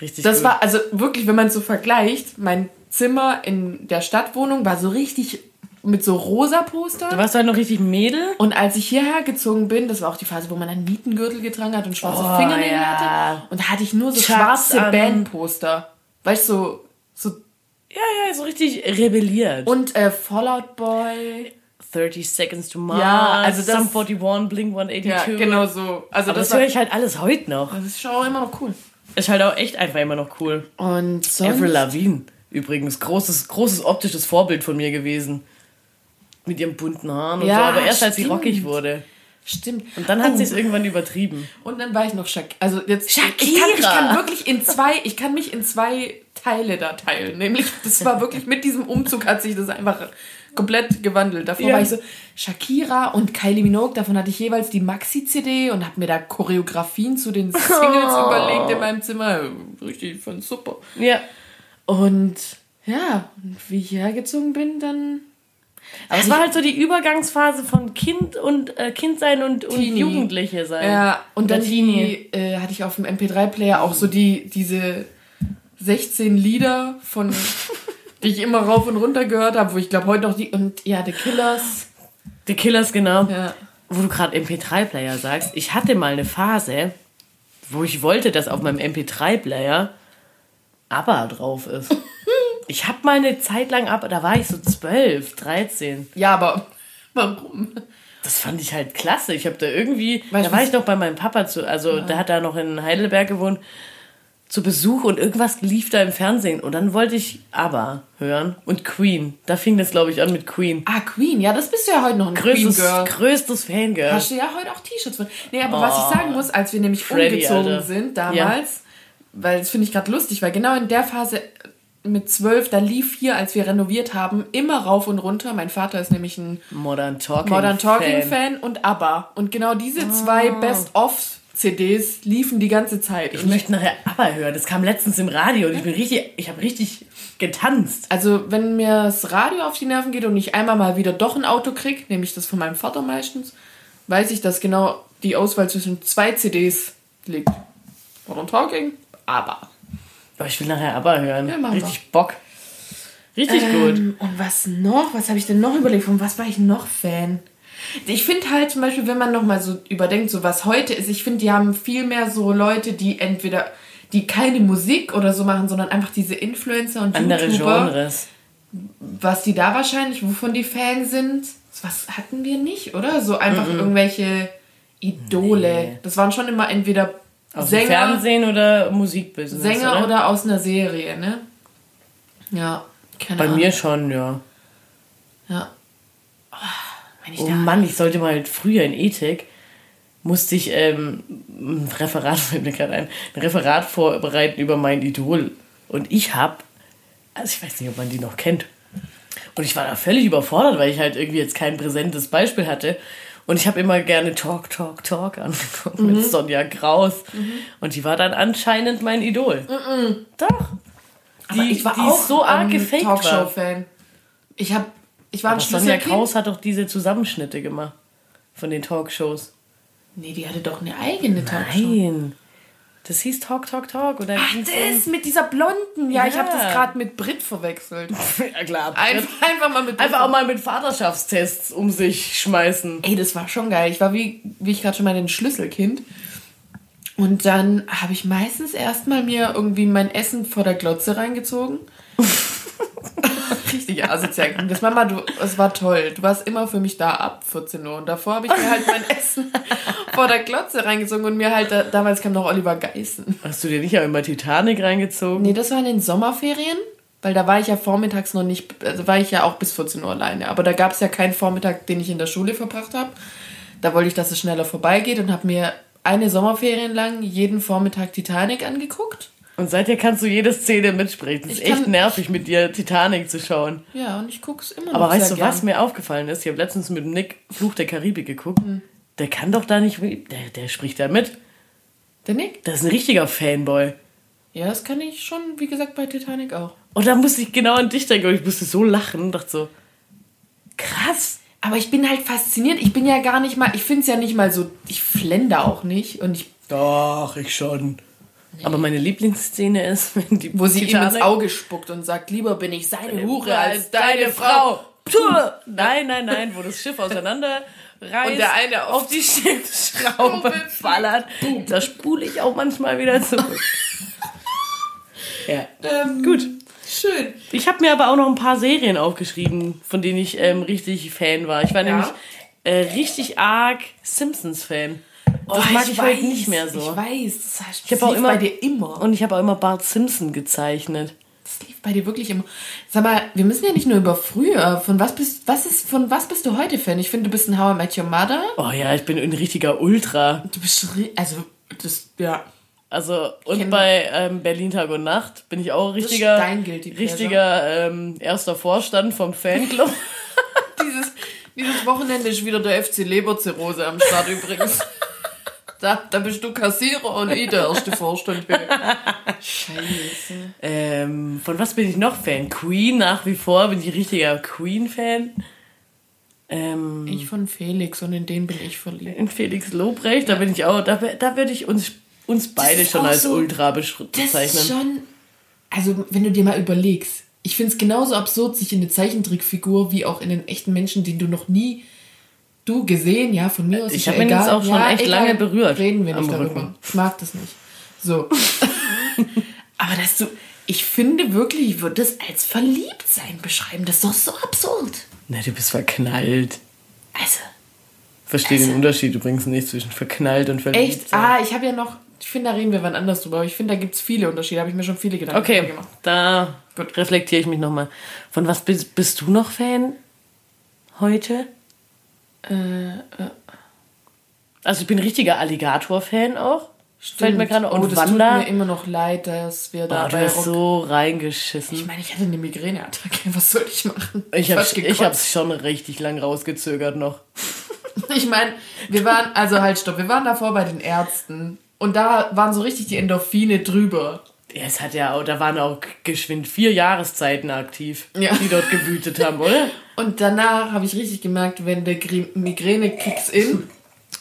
Richtig Das gut. war, also wirklich, wenn man so vergleicht, mein Zimmer in der Stadtwohnung war so richtig mit so rosa Poster. Du warst halt noch richtig Mädel. Und als ich hierher gezogen bin, das war auch die Phase, wo man einen Nietengürtel getragen hat und schwarze oh, Fingernägel ja. hatte. Und da hatte ich nur so Chucks schwarze Bandposter. Weißt du, so, so. Ja, ja, so richtig rebelliert. Und äh, Fallout Boy. 30 Seconds to Mars, ja, also das, Sum 41, Blink 182. Ja, genau so. Also Aber das, das höre ich halt alles heute noch. Das ist schon auch immer noch cool. Ist halt auch echt einfach immer noch cool. Und sonst? Avril Lavigne übrigens. Großes, großes optisches Vorbild von mir gewesen. Mit ihren bunten Haaren und ja, so. Aber erst als sie rockig wurde. Stimmt. Und dann hat Oh. sie es irgendwann übertrieben. Und dann war ich noch Shak Also jetzt Ich, kann, Shakira. ich kann wirklich in zwei, ich kann mich in zwei Teile da teilen. Nämlich, das war wirklich mit diesem Umzug hat sich das einfach komplett gewandelt. Davor Ja. war ich so Shakira und Kylie Minogue. Davon hatte ich jeweils die Maxi-CD und habe mir da Choreografien zu den Singles Oh. überlegt in meinem Zimmer. Richtig, fand super. Ja. Und ja, und wie ich hergezogen bin, dann Aber es war halt so die Übergangsphase von Kind und äh, Kindsein und, und Teenie. Jugendliche sein. Ja, und dann die, äh, hatte ich auf dem MP3-Player auch so die, diese 16 Lieder von, die ich immer rauf und runter gehört habe, wo ich glaube heute noch die, und ja, The Killers. The Killers, genau. Ja. Wo du gerade MP3-Player sagst. Ich hatte mal eine Phase, wo ich wollte, dass auf meinem MP3-Player ABBA drauf ist. Ich habe mal eine Zeit lang ABBA, da war ich so 12, 13. Ja, aber warum? Das fand ich halt klasse. Ich habe da irgendwie, Weißt da war was- ich noch bei meinem Papa zu, also der hat da noch in Heidelberg gewohnt, zu Besuch und irgendwas lief da im Fernsehen und dann wollte ich ABBA hören und Queen. Da fing das glaube ich an mit Queen. Ah, Queen. Ja, das bist du ja heute noch ein Größtes, Queen-Girl. größtes Fangirl. Hast du ja heute auch T-Shirts von. Nee, aber was ich sagen muss, als wir nämlich Freddy, umgezogen Alter. sind damals, weil das finde ich gerade lustig, weil genau in der Phase mit zwölf, da lief hier, als wir renoviert haben, immer rauf und runter. Mein Vater ist nämlich ein Modern Talking. Modern Talking Fan. Fan und ABBA. Und genau diese zwei Best-of-CDs liefen die ganze Zeit. Ich möchte nachher ABBA hören. Das kam letztens im Radio und ich bin richtig, ich habe richtig getanzt. also, wenn mir das Radio auf die Nerven geht und ich einmal mal wieder doch ein Auto krieg, nämlich das von meinem Vater meistens, weiß ich, dass genau die Auswahl zwischen zwei CDs liegt. Modern Talking, ABBA. Aber ich will nachher ABBA hören. Ja, machen wir. richtig Bock. Richtig gut. Ähm, und was noch? Was habe ich denn noch überlegt? Von was war ich noch Fan? Ich finde halt zum Beispiel, wenn man noch mal so überdenkt, so was heute ist, ich finde, die haben viel mehr so Leute, die entweder die keine Musik oder so machen, sondern einfach diese Influencer und Andere YouTuber, Genres. was die da wahrscheinlich, wovon die Fan sind. Was hatten wir nicht, oder? So einfach irgendwelche Idole. Nee. Das waren schon immer entweder Aus dem Sänger, Fernsehen oder Musikbusiness. Sänger oder? oder aus einer Serie, ne? Ja, keine Bei Ahnung. mir schon, ja. Ja. Oh, wenn ich Oh da Mann, ich sollte mal früher in Ethik musste ich ähm, ein Referat, fällt mir gerade ein, ein Referat vorbereiten über mein Idol. Und ich habe, also ich weiß nicht, ob man die noch kennt. Und ich war da völlig überfordert, weil ich halt irgendwie jetzt kein präsentes Beispiel hatte. Und ich habe immer gerne Talk, Talk, Talk angeguckt mit Sonja Kraus. Und die war dann anscheinend mein Idol. Doch. Aber Die- ich war die auch so arg gefaked war. Talkshow-Fan. Ich hab, ich war Aber Sonja. Kraus hat doch diese Zusammenschnitte gemacht von den Talkshows. Nee, die hatte doch eine eigene Talkshow. Nein. Das hieß Talk, Talk, Talk. Oder Ach, das mit dieser Blonden. Ja, ich Ja. habe das gerade mit Brit verwechselt. um- Ja, klar. Einfach, einfach mal mit Brit. Einfach auch mal mit Vaterschaftstests um sich schmeißen. Ey, das war schon geil. Ich war, wie, wie ich gerade schon meinte, ein Schlüsselkind. Und dann habe ich meistens erstmal mir irgendwie mein Essen vor der Glotze reingezogen. Richtig asozial. Das Mama, du, es war toll. Du warst immer für mich da ab 14 Uhr. Und davor habe ich mir halt mein Essen vor der Glotze reingezogen und mir halt, da, damals kam noch Oliver Geißen. Hast du dir nicht auch immer Titanic reingezogen? Nee, das war in den Sommerferien, weil da war ich ja vormittags noch nicht, also war ich ja auch bis 14 Uhr alleine. Aber da gab es ja keinen Vormittag, den ich in der Schule verbracht habe. Da wollte ich, dass es schneller vorbeigeht und habe mir eine Sommerferien lang jeden Vormittag Titanic angeguckt. Und seither kannst du jede Szene mitsprechen. Das ist echt nervig, mit dir Titanic zu schauen. Ja, und ich gucke es immer noch Aber weißt du, was gern. mir aufgefallen ist? Ich habe letztens mit Nick Fluch der Karibik geguckt. Hm. Der kann doch da nicht. Der, der spricht da mit. Der Nick? Das ist ein richtiger Fanboy. Ja, das kann ich schon, wie gesagt, bei Titanic auch. Und da musste ich genau an dich denken. Und ich musste so lachen und dachte so: Krass. Aber ich bin halt fasziniert. Ich bin ja gar nicht mal, ich finde es ja nicht mal so, ich flende auch nicht. Und ich, Doch, ich schon. Aber meine Lieblingsszene ist, wenn die wo sie ihm Titanic- ins Auge spuckt und sagt, lieber bin ich seine Hure als deine Frau. Puh. Nein, nein, nein, wo das Schiff auseinander reißt Und der eine auf auf die Schiffsschraube ballert. Da spule ich auch manchmal wieder zurück. ja. Ähm, Gut. Schön. Ich habe mir aber auch noch ein paar Serien aufgeschrieben, von denen ich ähm, richtig Fan war. Ich war nämlich äh, richtig arg Simpsons-Fan. Das mag ich, heute nicht mehr so. Oh, Ich weiß, das, heißt, Ich das auch lief immer bei dir immer. Und ich habe auch immer Bart Simpson gezeichnet. das lief bei dir wirklich immer. Sag mal, wir müssen ja nicht nur über früher. Von was bist, was ist, von was bist du heute Fan? Ich finde, du bist ein How I Met Your Mother. Oh ja, ich bin ein richtiger Ultra. Du bist, also, das, ja. Also, und Kenn bei ähm, Berlin Tag und Nacht bin ich auch richtiger, richtiger ähm, erster Vorstand vom Fanclub. dieses, dieses Wochenende ist wieder der FC Leberzirrhose am Start übrigens. Da, da bist du Kassierer und ich der erste Vorstand. Scheiße. Ähm, von was bin ich noch Fan? Queen nach wie vor bin ich richtiger Queen-Fan. Ähm, ich von Felix und in den bin ich verliebt. In Felix Lobrecht, da bin ich auch, da, da würde ich uns, uns beide schon als so, Ultra bezeichnen. Das ist schon, also wenn du dir mal überlegst, ich finde es genauso absurd, sich in eine Zeichentrickfigur wie auch in den echten Menschen, den du noch nie du gesehen, ja, von mir aus. Ich habe mir das auch schon ja, echt egal, lange berührt. Reden wir nicht darüber. Rücken. Ich mag das nicht. So. Aber dass du, ich finde wirklich, ich würde das als Verliebtsein beschreiben. Das ist doch so absurd. Na, du bist verknallt. Also. Verstehe also, den Unterschied übrigens nicht zwischen verknallt und verliebt. Echt? Ah, ich habe ja noch, ich finde, da reden wir wann anders drüber, aber ich finde, da gibt es viele Unterschiede. Da habe ich mir schon viele Gedanken okay, gemacht. Okay, da reflektiere ich mich nochmal. Von was bist, bist du noch Fan heute? Äh, äh. Also ich bin richtiger Alligator-Fan auch. Stimmt. Fällt mir gerade Und oh, das Wanda. tut mir immer noch leid, dass wir da oh, Rock so reingeschissen. Ich meine, ich hatte eine Migräneattacke. Was soll ich machen? Ich, ich, hab, ich hab's schon richtig lang rausgezögert noch. ich meine, wir waren, also halt stopp, wir waren davor bei den Ärzten und da waren so richtig die Endorphine drüber. Ja, es hat ja auch, da waren auch geschwind vier Jahreszeiten aktiv, ja. die dort gewütet haben, oder? Und danach habe ich richtig gemerkt, wenn der Migräne kicks in.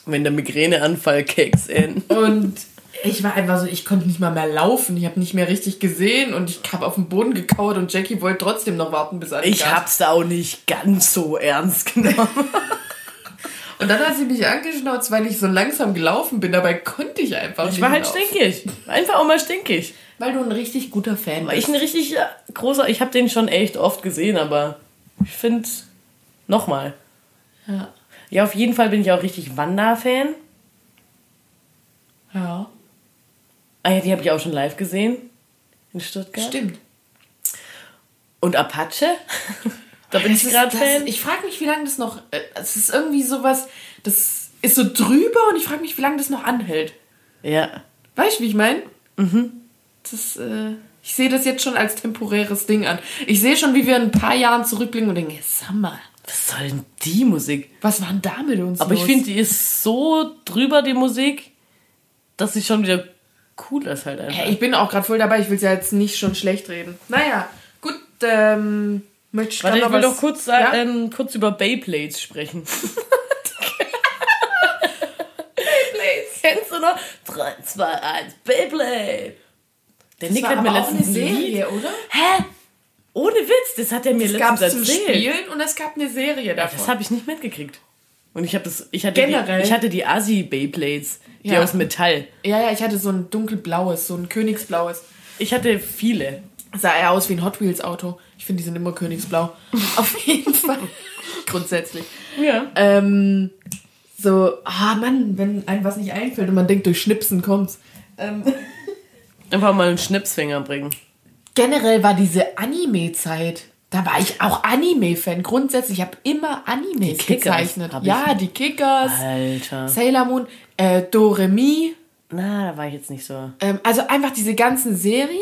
Wenn der Migräneanfall kicks in. Und ich war einfach so, ich konnte nicht mal mehr laufen. Ich habe nicht mehr richtig gesehen und ich habe auf dem Boden gekauert und Jackie wollte trotzdem noch warten, bis er Ich hab's da auch nicht ganz so ernst genommen. und dann hat sie mich angeschnauzt, weil ich so langsam gelaufen bin. Dabei konnte ich einfach ich nicht. Ich war halt laufen. stinkig. Einfach auch mal stinkig. Weil du ein richtig guter Fan bist. Weil ich ein richtig großer, ich habe den schon echt oft gesehen, aber ich finde, nochmal. Ja. Ja, auf jeden Fall bin ich auch richtig Wanda-Fan. Ja. Ah ja, die habe ich auch schon live gesehen. In Stuttgart. Stimmt. Und Apache? da bin das ich gerade Fan. Ich frage mich, wie lange das noch. Äh, es ist irgendwie sowas. Das ist so drüber und ich frage mich, wie lange das noch anhält. Ja. Weißt du, wie ich meine? Mhm. Das, äh, ich sehe das jetzt schon als temporäres Ding an. Ich sehe schon, wie wir in ein paar Jahren zurückblicken und denken, sag mal. Was soll denn die Musik? Was war denn da mit uns? Aber los? ich finde, die ist so drüber, die Musik, dass sie schon wieder cool ist halt einfach. ich bin auch gerade voll dabei, ich will es ja jetzt nicht schon schlecht reden. Naja, gut, ähm, möchte ich Warte, ich will doch kurz, ja? ähm, kurz über Beyblades sprechen. Beyblades. Kennst du noch? 3, 2, 1, Beyblade. Der das Nick hat mir letztens eine Serie, oder? Hä? Ohne Witz, das hat er mir das letztens erzählt. Es gab Spielen und es gab eine Serie davon. Das habe ich nicht mitgekriegt. Und ich habe das, ich hatte Generell. Die, ich hatte die Asi Beyblades, die ja. aus Metall. Ja, ja, ich hatte so ein dunkelblaues, so ein königsblaues. Ich hatte viele. Sah eher aus wie ein Hot Wheels Auto. Ich finde, die sind immer königsblau. Auf jeden Fall. Grundsätzlich. Ja. Ähm, so, ah Mann, wenn einem was nicht einfällt und man denkt, durch Schnipsen kommt's. Ähm. Einfach mal einen Schnipsfinger bringen. Generell war diese Anime-Zeit. Da war ich auch Anime-Fan. Grundsätzlich, ich habe immer Animes gezeichnet. Ja, die Kickers. Alter. Sailor Moon, äh, Doremi. Na, da war ich jetzt nicht so. Ähm, also einfach diese ganzen Serien.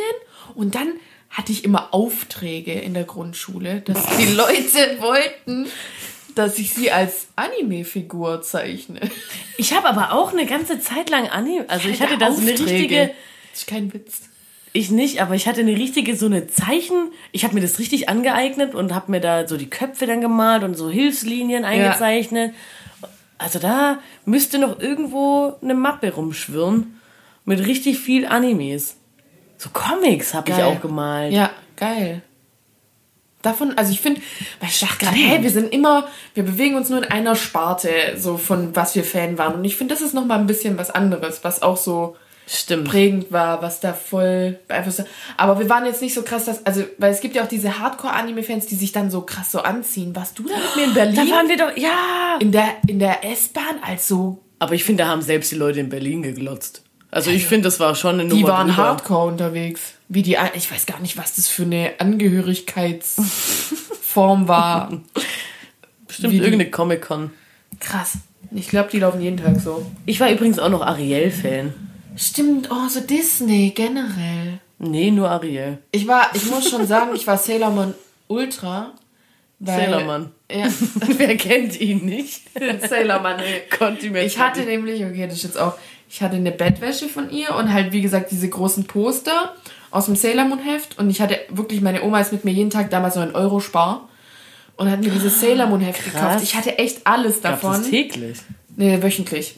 Und dann hatte ich immer Aufträge in der Grundschule, dass die Leute wollten, dass ich sie als Anime-Figur zeichne. Ich habe aber auch eine ganze Zeit lang Anime. Also ich hatte da so eine richtige das ist kein Witz. Ich nicht, aber ich hatte eine richtige, so eine Zeichen. Ich habe mir das richtig angeeignet und habe mir da so die Köpfe dann gemalt und so Hilfslinien eingezeichnet. Ja. Also da müsste noch irgendwo eine Mappe rumschwirren mit richtig viel Animes. So Comics habe ich auch gemalt. Ja, geil. Davon, also ich finde, weil ich dachte gerade, hey, wir sind immer, wir bewegen uns nur in einer Sparte, so von was wir Fan waren. Und ich finde, das ist nochmal ein bisschen was anderes, was auch so Stimmt. prägend war, was da voll beeinflusst hat. Aber wir waren jetzt nicht so krass, dass, also, weil es gibt ja auch diese Hardcore-Anime-Fans, die sich dann so krass so anziehen. Warst du da mit mir in Berlin? Da waren wir doch, ja! In der, in der S-Bahn als so. Aber ich finde, da haben selbst die Leute in Berlin geglotzt. Also ich finde, das war schon eine Die Nummer waren drüber. hardcore unterwegs. Wie die, ich weiß gar nicht, was das für eine Angehörigkeitsform war. Bestimmt wie die- irgendeine Comic-Con. Krass. Ich glaube, die laufen jeden Tag so. Ich war übrigens auch noch Ariel-Fan. Stimmt, oh, so Disney generell. Nee, nur Ariel. Ich war, ich muss schon sagen, ich war Sailor Moon Ultra. Weil, Sailor Moon. Ja, Wer kennt ihn nicht? Sailor Moon. ey. Konnte mir Ich hatte nämlich, okay, das ist jetzt auch, ich hatte eine Bettwäsche von ihr und halt, wie gesagt, diese großen Poster aus dem Sailor Moon Heft und ich hatte wirklich, meine Oma ist mit mir jeden Tag damals noch einen Euro spar und hat mir dieses Sailor Moon Heft Krass. gekauft. Ich hatte echt alles davon. das täglich? Nee, wöchentlich.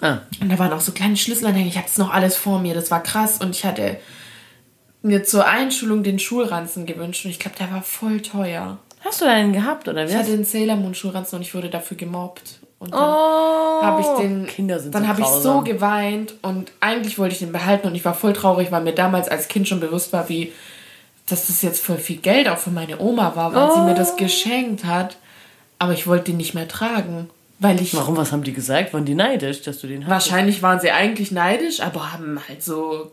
Ah. Und da waren auch so kleine Schlüsselanhänge. Ich hatte es noch alles vor mir. Das war krass. Und ich hatte mir zur Einschulung den Schulranzen gewünscht. Und ich glaube, der war voll teuer. Hast du einen gehabt, oder Ich wie? hatte den Sailor Moon Schulranzen und ich wurde dafür gemobbt. Und dann Oh, habe ich den. Kinder sind dann so habe ich so geweint und eigentlich wollte ich den behalten und ich war voll traurig, weil mir damals als Kind schon bewusst war, wie dass das jetzt voll viel Geld auch für meine Oma war, weil sie mir Oh. das geschenkt hat. Aber ich wollte den nicht mehr tragen, weil ich Warum, was haben die gesagt? Waren die neidisch, dass du den hast? Wahrscheinlich waren sie eigentlich neidisch, aber haben halt so.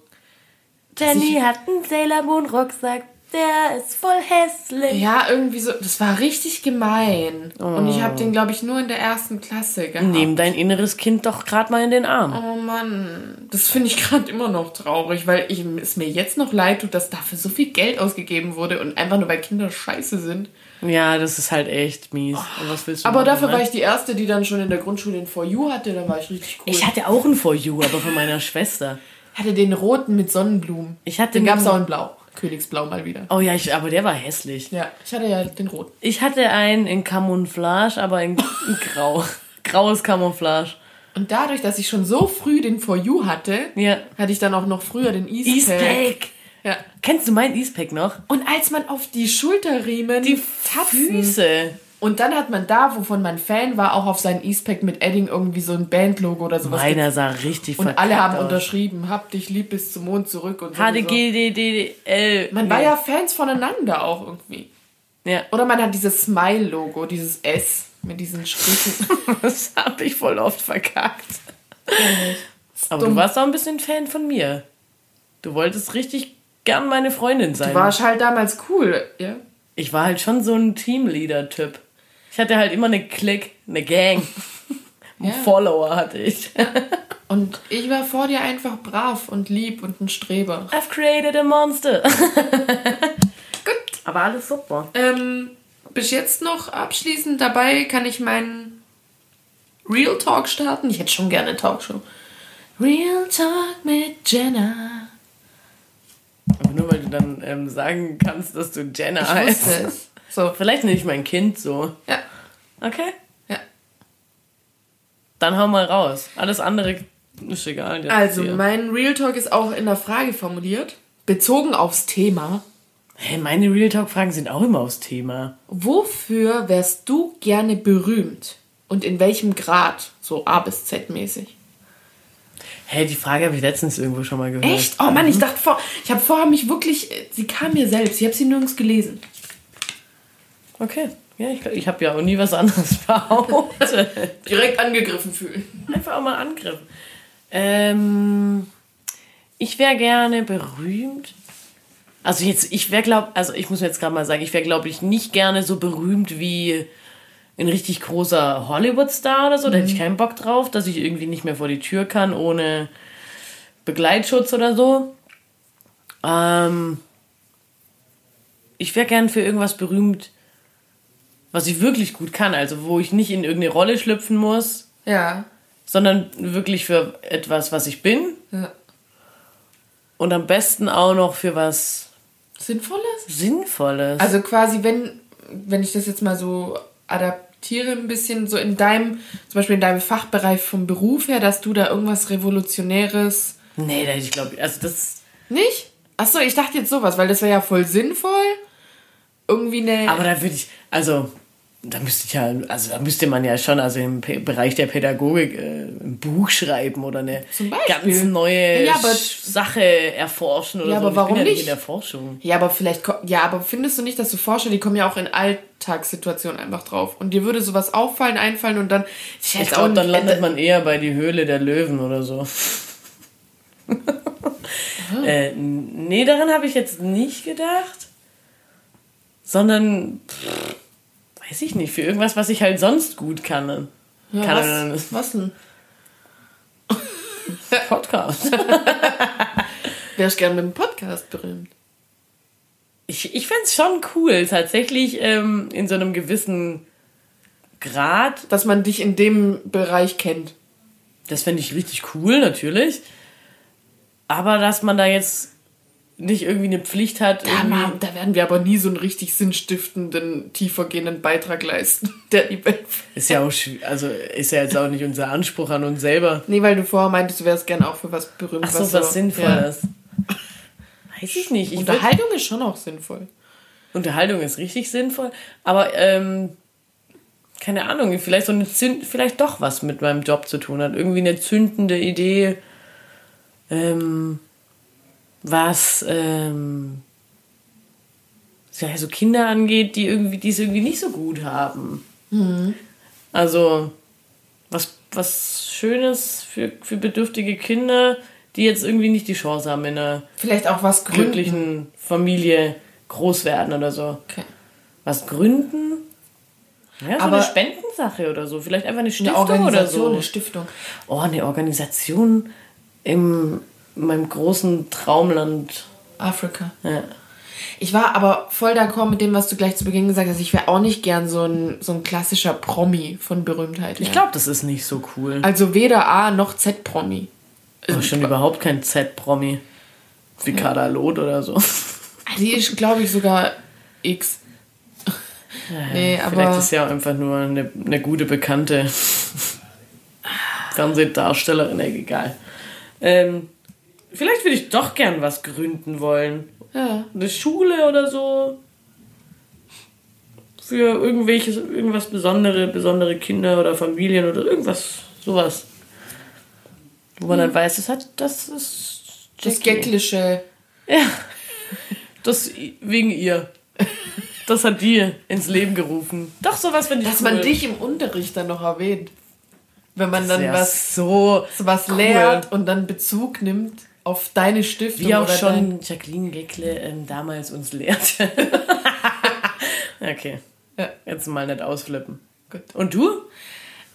Jenny hat einen Sailor Moon Rucksack, der ist voll hässlich. Ja, irgendwie so. Das war richtig gemein. Und ich habe den, glaube ich, nur in der ersten Klasse gehabt. Nimm dein inneres Kind doch gerade mal in den Arm. Oh Mann, das finde ich gerade immer noch traurig, weil ich, es mir jetzt noch leid tut, dass dafür so viel Geld ausgegeben wurde und einfach nur weil Kinder scheiße sind. Ja, das ist halt echt mies. Und was willst du Aber machen, dafür ne? war ich die Erste, die dann schon in der Grundschule den For You hatte, da war ich richtig cool. Ich hatte auch einen For You, aber von meiner Schwester. hatte den roten mit Sonnenblumen. Ich hatte den gab es nur- auch in Blau. Königsblau mal wieder. Oh ja, ich, aber der war hässlich. Ja, ich hatte ja den roten. Ich hatte einen in Camouflage, aber in, in Grau. Graues Camouflage. Und dadurch, dass ich schon so früh den For You hatte, Ja. hatte ich dann auch noch früher den Eastpack. Eastpack. Ja. Kennst du meinen Eastpack noch? Und als man auf die Schulterriemen, Die Füße. Und dann hat man da, wovon man Fan war, auch auf seinen Eastpack mit Edding irgendwie so ein Bandlogo oder sowas. Meiner sah richtig und alle haben aus. unterschrieben, hab dich lieb bis zum Mond zurück und so. HDGDDL. Man war ja Fans voneinander auch irgendwie. Ja, Oder man hat dieses Smile-Logo, dieses S mit diesen Strichen. das hab ich voll oft verkackt. Aber du warst auch ein bisschen Fan von mir. Du wolltest richtig gern meine Freundin sein. War halt damals cool, ja. ich war halt schon so ein Teamleader-Typ. Ich hatte halt immer eine Clique, eine Gang. Ja. Follower hatte ich. Und ich war vor dir einfach brav und lieb und ein Streber. I've created a monster. Gut. Aber alles super. Ähm, bis jetzt noch abschließend dabei kann ich meinen Real Talk starten. Ich hätte schon gerne eine Talkshow. Real Talk mit Jenna. Aber nur weil du dann ähm, sagen kannst, dass du Jenna Ich heißt. wusste es. So, Vielleicht nenne ich mein Kind so. ja, Okay. ja. Dann hau mal raus. Alles andere ist egal. Also, hier. mein Real Talk ist auch in der Frage formuliert. Bezogen aufs Thema. Hey, meine Real Talk-Fragen sind auch immer aufs Thema. Wofür wärst du gerne berühmt? Und in welchem Grad? So A bis Z mäßig. Hey, die Frage habe ich letztens irgendwo schon mal gehört. Echt? Oh Mann, ich dachte vor, ich habe vorher mich wirklich, sie kam mir selbst, ich habe sie nirgends gelesen. Okay. Ja, ich, ich habe ja auch nie was anderes behauptet. Direkt angegriffen fühlen. Einfach auch mal Angriff. Ähm, ich wäre gerne berühmt. Also jetzt, ich wäre glaub, also ich muss jetzt gerade mal sagen, ich wäre glaube ich nicht gerne so berühmt wie ein richtig großer Hollywood-Star oder so. Da hätte ich keinen Bock drauf, dass ich irgendwie nicht mehr vor die Tür kann ohne Begleitschutz oder so. Ähm, ich wäre gern für irgendwas berühmt, was ich wirklich gut kann. Also wo ich nicht in irgendeine Rolle schlüpfen muss Ja. sondern wirklich für etwas, was ich bin ja. und am besten auch noch für was Sinnvolles? Sinnvolles. Also quasi, wenn, wenn ich das jetzt mal so adaptiere, ein bisschen so in deinem, zum Beispiel in deinem Fachbereich vom Beruf her, dass du da irgendwas Revolutionäres. nee, ich glaube, also das. Nicht? Achso, ich dachte jetzt sowas, weil das wäre ja voll sinnvoll. Irgendwie eine. Aber da würde ich, also da müsste ich ja, also da müsste man ja schon, also im Pe Bereich der Pädagogik äh, ein Buch schreiben oder eine ganz neue Ja, aber- Sache erforschen oder Ja, so. aber warum ich ja nicht? in der Forschung. Ja, aber vielleicht, ja, aber findest du nicht, dass so Forscher, die kommen ja auch in Alltagssituationen einfach drauf. Und dir würde sowas auffallen, einfallen und dann. Ich glaube, dann landet man eher bei die Höhle der Löwen oder so. äh, nee, daran habe ich jetzt nicht gedacht. Sondern, pff, weiß ich nicht, für irgendwas, was ich halt sonst gut kann. Ja, kann was, was denn? Podcast. Wärst gern mit dem Podcast berühmt? Ich, ich fände es schon cool, tatsächlich ähm, in so einem gewissen Grad. Dass man dich in dem Bereich kennt. Das fände ich richtig cool, natürlich. Aber dass man da jetzt nicht irgendwie eine Pflicht hat. Da, irgendwie- ma- da werden wir aber nie so einen richtig sinnstiftenden, tiefergehenden Beitrag leisten, der die Welt. Ist ja auch also ist ja jetzt auch nicht unser Anspruch an uns selber. Nee, weil du vorher meintest, du wärst gern auch für was berühmt. Ach so, was Sinnvolles. Weiß ich nicht. Ja. Ich Unterhaltung ist schon auch sinnvoll. Unterhaltung ist richtig sinnvoll, aber ähm, keine Ahnung, vielleicht so eine Zünd, vielleicht doch was mit meinem Job zu tun hat. Irgendwie eine zündende Idee, ähm, was ähm, ja, so Kinder angeht, die irgendwie, die es irgendwie nicht so gut haben. Also was, was Schönes für, für bedürftige Kinder, die jetzt irgendwie nicht die Chance haben, in einer Vielleicht auch was gründen. glücklichen Familie groß werden oder so. Okay. Was gründen? Ja, so Aber- eine Spendensache oder so. Vielleicht einfach eine Eine Stiftung Organisation, oder so. eine Stiftung. Oh, eine Organisation im meinem großen Traumland. Afrika. Ja. Ich war aber voll d'accord mit dem, was du gleich zu Beginn gesagt hast. Ich wäre auch nicht gern so ein, so ein klassischer Promi von Berühmtheit. Ich glaube, das ist nicht so cool. Also weder A noch Z-Promi. Aber schon überhaupt kein Z-Promi. Wie Kader Loth oder so. Die ist, glaube ich, sogar X. nee, Vielleicht ist ja auch einfach nur eine, eine gute Bekannte. Fernsehdarstellerin, egal. Ähm, vielleicht würde ich doch gern was gründen wollen. ja. Eine Schule oder so. Für irgendwelches, irgendwas besondere, besondere Kinder oder Familien oder irgendwas, sowas. Wo man dann weiß, das hat, das ist. das. Gecklische. Ja. Das wegen ihr. Das hat die ins Leben gerufen. Doch, sowas finde ich Dass cool. man dich im Unterricht dann noch erwähnt. Wenn man dann ja was, so was cool. lehrt und dann Bezug nimmt auf deine Stiftung. Wie auch schon Jacqueline Geckle ähm, damals uns lehrte. okay. Ja. Jetzt mal nicht ausflippen. Gut. Und du?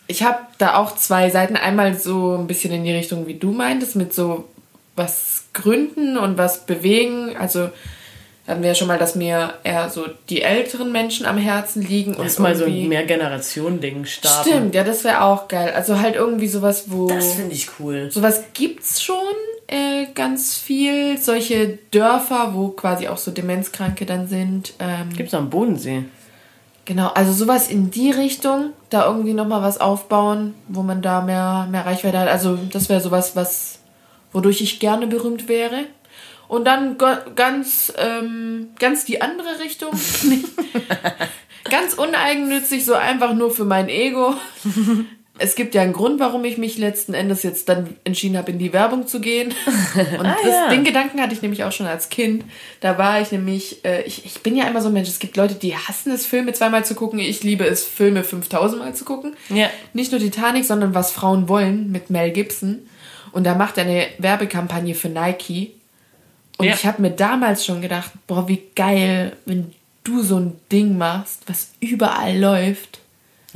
Ich habe da auch zwei Seiten. Einmal so ein bisschen in die Richtung, wie du meintest, mit so was gründen und was bewegen. Also hatten wir ja schon mal, dass mir eher so die älteren Menschen am Herzen liegen. Und Erstmal so ein Mehrgenerationen-Ding starten. Stimmt, ja, das wäre auch geil. Also halt irgendwie sowas, wo... Das finde ich cool. Sowas gibt's schon äh, ganz viel. Solche Dörfer, wo quasi auch so Demenzkranke dann sind. Ähm, Gibt's am Bodensee. Genau, also sowas in die Richtung, da irgendwie nochmal was aufbauen, wo man da mehr, mehr Reichweite hat. Also das wäre sowas, was, wodurch ich gerne berühmt wäre. Und dann ga- ganz, ähm, ganz die andere Richtung. ganz uneigennützig, so einfach nur für mein Ego. Es gibt ja einen Grund, warum ich mich letzten Endes jetzt dann entschieden habe, in die Werbung zu gehen. Und das, ja. den Gedanken hatte ich nämlich auch schon als Kind. Da war ich nämlich, äh, ich, ich bin ja immer so ein Mensch, es gibt Leute, die hassen es, Filme zweimal zu gucken. Ich liebe es, Filme 5000 Mal zu gucken. Ja. Nicht nur Titanic, sondern Was Frauen wollen mit Mel Gibson. Und da macht er eine Werbekampagne für Nike. Und Ja. ich habe mir damals schon gedacht, boah, wie geil, wenn du so ein Ding machst, was überall läuft.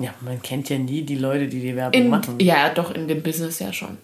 Ja, man kennt ja nie die Leute, die die Werbung In, machen. ja, doch, in dem Business ja schon.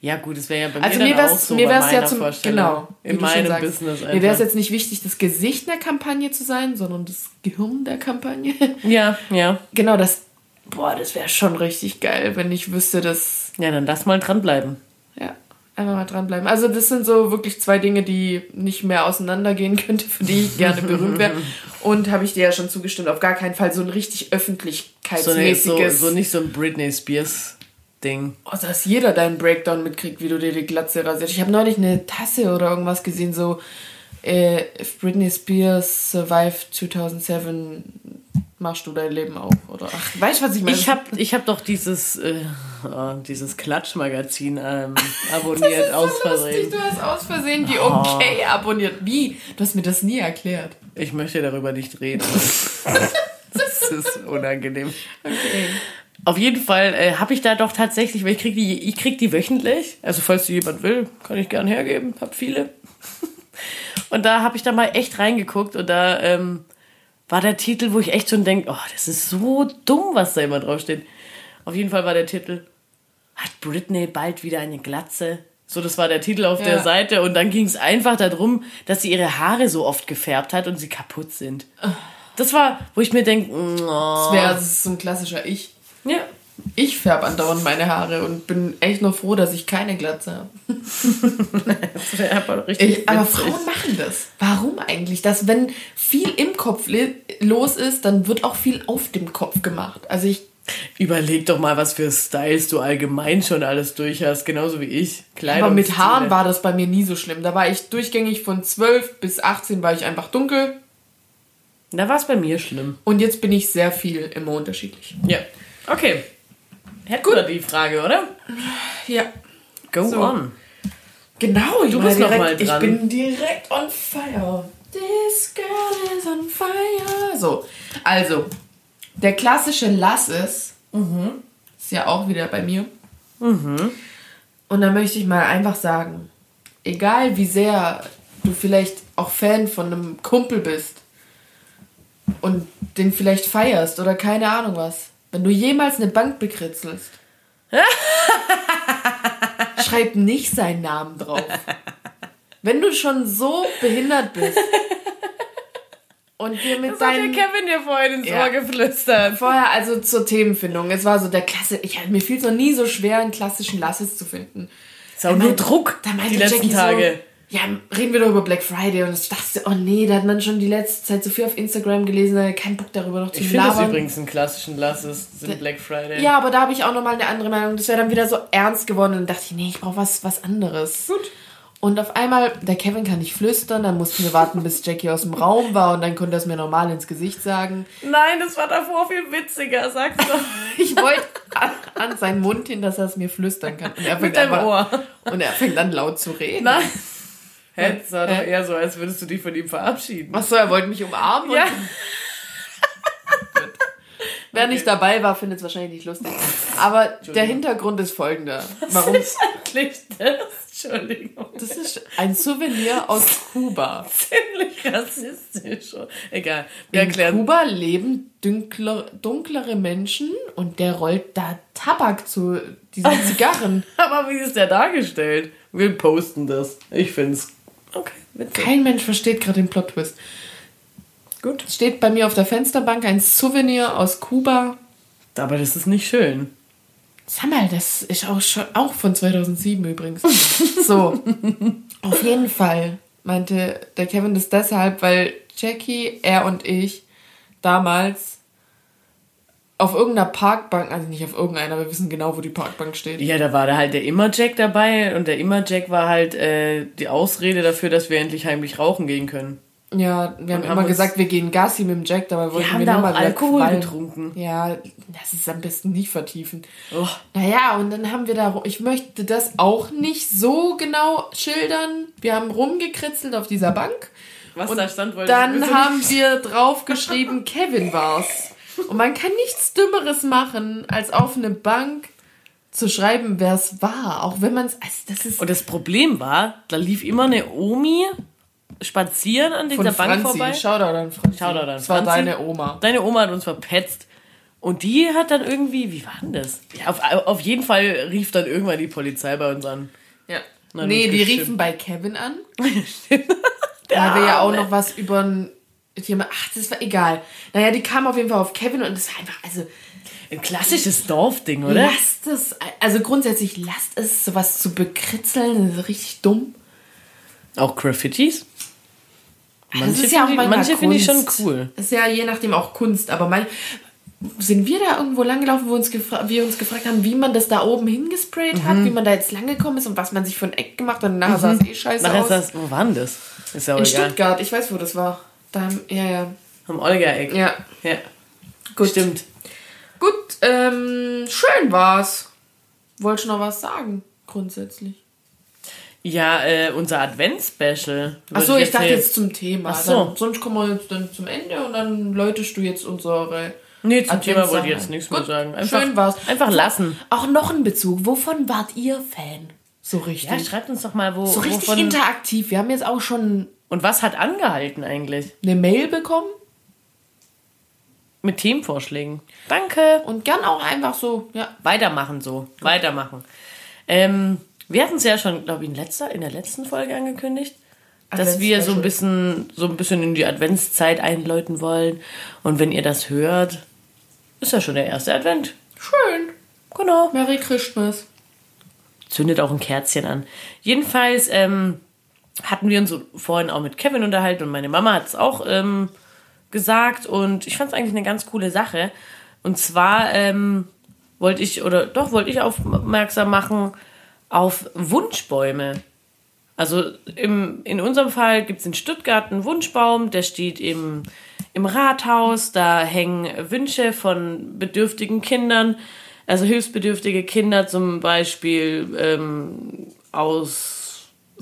Ja, gut, es wäre ja bei Also mir mir dann auch so mir bei wär's ja meiner zum Vorstellung. genau In meinem sagst. Business Mir wäre es einfach. jetzt nicht wichtig, das Gesicht der Kampagne zu sein, sondern das Gehirn der Kampagne. Ja, ja. genau, das. Boah, das wäre schon richtig geil, wenn ich wüsste, dass. Ja, dann lass mal dranbleiben. Ja, einfach mal dranbleiben. Also, das sind so wirklich zwei Dinge, die nicht mehr auseinandergehen könnte, für die ich gerne berühmt wäre. Und habe ich dir ja schon zugestimmt, auf gar keinen Fall so ein richtig So, eine, öffentlichkeitsmäßiges. so, so nicht so ein Britney Spears Ding. Oh, dass jeder deinen Breakdown mitkriegt, wie du dir die Glatze rasierst. Ich habe neulich eine Tasse oder irgendwas gesehen, so äh, if Britney Spears survived 2007, machst du dein Leben auch. Oder ach, weißt du, was ich meine? Ich habe ich hab doch dieses, äh, oh, dieses Klatschmagazin ähm, abonniert aus so lustig, Versehen. du hast aus Versehen die Okay abonniert. Wie? Du hast mir das nie erklärt. Ich möchte darüber nicht reden. das ist unangenehm. Okay. Auf jeden Fall äh, habe ich da doch tatsächlich, weil ich krieg die, ich krieg die wöchentlich. Also falls die jemand will, kann ich gern hergeben. Hab viele. und da habe ich da mal echt reingeguckt und da ähm, war der Titel, wo ich echt schon denke, oh, das ist so dumm, was da immer draufsteht. Auf jeden Fall war der Titel, hat Britney bald wieder eine Glatze? So, das war der Titel auf ja. der Seite. Und dann ging es einfach darum, dass sie ihre Haare so oft gefärbt hat und sie kaputt sind. Das war, wo ich mir denke, oh. das wäre so ein klassischer Ich. Ja. Ich färbe andauernd meine Haare und bin echt nur froh, dass ich keine Glatze habe. das wäre aber richtig. Ich, aber Frauen machen das. Warum eigentlich? Dass, wenn viel im Kopf los ist, dann wird auch viel auf dem Kopf gemacht. Also ich Überleg doch mal, was für Styles du allgemein schon alles durch hast, genauso wie ich. Aber mit Haaren war das bei mir nie so schlimm. Da war ich durchgängig von 12 bis 18 war ich einfach dunkel. Da war es bei mir schlimm. Und jetzt bin ich sehr viel immer unterschiedlich. Ja. Okay. Hätten Gut. wir die Frage, oder? Ja. Go so. on. Genau, du bist direkt, noch mal dran. Ich bin direkt on fire. This girl is on fire. So, also, der klassische Lass es mhm. ist ja auch wieder bei mir. Mhm. Und da möchte ich mal einfach sagen, egal wie sehr du vielleicht auch Fan von einem Kumpel bist und den vielleicht feierst oder keine Ahnung was, wenn du jemals eine Bank bekritzelst, schreib nicht seinen Namen drauf. Wenn du schon so behindert bist, und dir mit das deinen... hat Kevin dir vorhin ins ja. Ohr geflüstert. Vorher also zur Themenfindung. Es war so der Klasse... Ich, mir fiel es noch nie so schwer, einen klassischen Lasses zu finden. Ist auch nur Druck da die letzten Jackie Tage. So, ja, reden wir doch über Black Friday. Und ich dachte, oh nee, da hat man schon die letzte Zeit so viel auf Instagram gelesen, da keinen Bock darüber noch zu labern. Ich finde übrigens einen klassischen Lasses, sind Black Friday. Ja, aber da habe ich auch nochmal eine andere Meinung. Das wäre dann wieder so ernst geworden. Und dann dachte ich, nee, ich brauche was, was anderes. Gut. Und auf einmal, der Kevin kann nicht flüstern, dann mussten wir warten, bis Jackie aus dem Raum war und dann konnte er es mir normal ins Gesicht sagen. Nein, das war davor viel witziger, sagst du. ich wollte an, an, seinen Mund hin, dass er es mir flüstern kann. Und er fängt, einfach, Ohr. Und er fängt an laut zu reden. Nein. Hä, es war doch eher so, als würdest du dich von ihm verabschieden. Achso, er wollte mich umarmen. Ja. Wer nicht dabei war, findet es wahrscheinlich nicht lustig. Aber der Hintergrund ist folgender. Warum? Was ist eigentlich das? Entschuldigung. Das ist ein Souvenir aus Kuba. Ziemlich rassistisch. Egal. Wir In erklären. Kuba leben dunkler, dunklere Menschen und der rollt da Tabak zu diesen Zigarren. Aber wie ist der dargestellt? Wir posten das. Ich find's. Okay. Witzig. Kein Mensch versteht gerade den Plot-Twist. Gut. Steht bei mir auf der Fensterbank ein Souvenir aus Kuba. Aber das ist nicht schön. Sag mal, das ist auch schon auch von 2007 übrigens. so, auf jeden Fall meinte der Kevin das deshalb, weil Jackie, er und ich damals auf irgendeiner Parkbank, also nicht auf irgendeiner, wir wissen genau, wo die Parkbank steht. Ja, da war da halt der Immer-Jack dabei und der Immer-Jack war halt äh, die Ausrede dafür, dass wir endlich heimlich rauchen gehen können. Ja, wir haben, haben immer gesagt, wir gehen Gassi mit dem Jack, dabei wollten wir, haben wir da auch Alkohol quallen. getrunken. Ja, das ist am besten nicht vertiefen. Oh. Naja, und dann haben wir da, ich möchte das auch nicht so genau schildern. Wir haben rumgekritzelt auf dieser Bank. Was und da stand, wollte Dann haben wir draufgeschrieben, Kevin war's. Und man kann nichts Dümmeres machen, als auf eine Bank zu schreiben, wer es war. Auch wenn man es, also das ist... Und das Problem war, da lief immer eine Omi spazieren an dieser Von Bank Franzi. vorbei. Shoutout an Franzi. Shoutout an das war deine Oma. Deine Oma hat uns verpetzt. Und die hat dann irgendwie, wie war denn das? Ja, auf, auf jeden Fall rief dann irgendwann die Polizei bei uns an. Ja. Nee, die riefen bei Kevin an. da haben wir ja auch noch was über ein Thema. Ach, das war egal. Naja, die kam auf jeden Fall auf Kevin und es war einfach, also. Ein klassisches Dorfding, oder? Lasst es, also grundsätzlich lasst es, sowas zu bekritzeln, das ist richtig dumm. Auch Graffitis? Manche das ist ja auch manche finde ich schon cool. Das ist ja je nachdem auch Kunst, aber mein, sind wir da irgendwo langgelaufen, wo uns wir uns gefragt haben, wie man das da oben hingesprayt mhm. hat, wie man da jetzt lang gekommen ist und was man sich für ein Eck gemacht hat und nachher mhm. sah es eh scheiße nachher aus. Das, wo war denn das? Ist ja In egal. Stuttgart, ich weiß, wo das war. Da, ja, ja. Am Olga-Eck. Ja. Ja. Gut. Stimmt. Gut, ähm, schön war's. Wollte noch was sagen, grundsätzlich. Ja, äh, unser Advents-Special. Achso, ich, ich dachte jetzt zum Thema. Ach so. Dann, sonst kommen wir jetzt dann zum Ende und dann läutest du jetzt unsere Nee, zum Thema wollte ich jetzt nichts mehr sagen. Einfach, Schön war's. Einfach lassen. Auch noch ein Bezug. Wovon wart ihr Fan? So richtig. Ja, schreibt uns doch mal, wo. So richtig wovon... interaktiv. Wir haben jetzt auch schon. Und was hat angehalten eigentlich? Eine Mail bekommen? Mit Themenvorschlägen. Danke. Und gern auch einfach so, ja. Weitermachen so. Weitermachen. Ähm, wir hatten es ja schon, glaube ich, in, letzter, in der letzten Folge angekündigt, dass wir so ein bisschen so ein bisschen in die Adventszeit einläuten wollen. Und wenn ihr das hört, ist ja schon der erste Advent. Schön. Genau. Merry Christmas. Zündet auch ein Kerzchen an. Jedenfalls ähm, hatten wir uns vorhin auch mit Kevin unterhalten und meine Mama hat es auch ähm, gesagt und ich fand es eigentlich eine ganz coole Sache. Und zwar ähm, wollte ich, oder doch wollte ich aufmerksam machen auf Wunschbäume. Also im, in unserem Fall gibt es in Stuttgart einen Wunschbaum, der steht im, im Rathaus, da hängen Wünsche von bedürftigen Kindern, also hilfsbedürftige Kinder zum Beispiel ähm, aus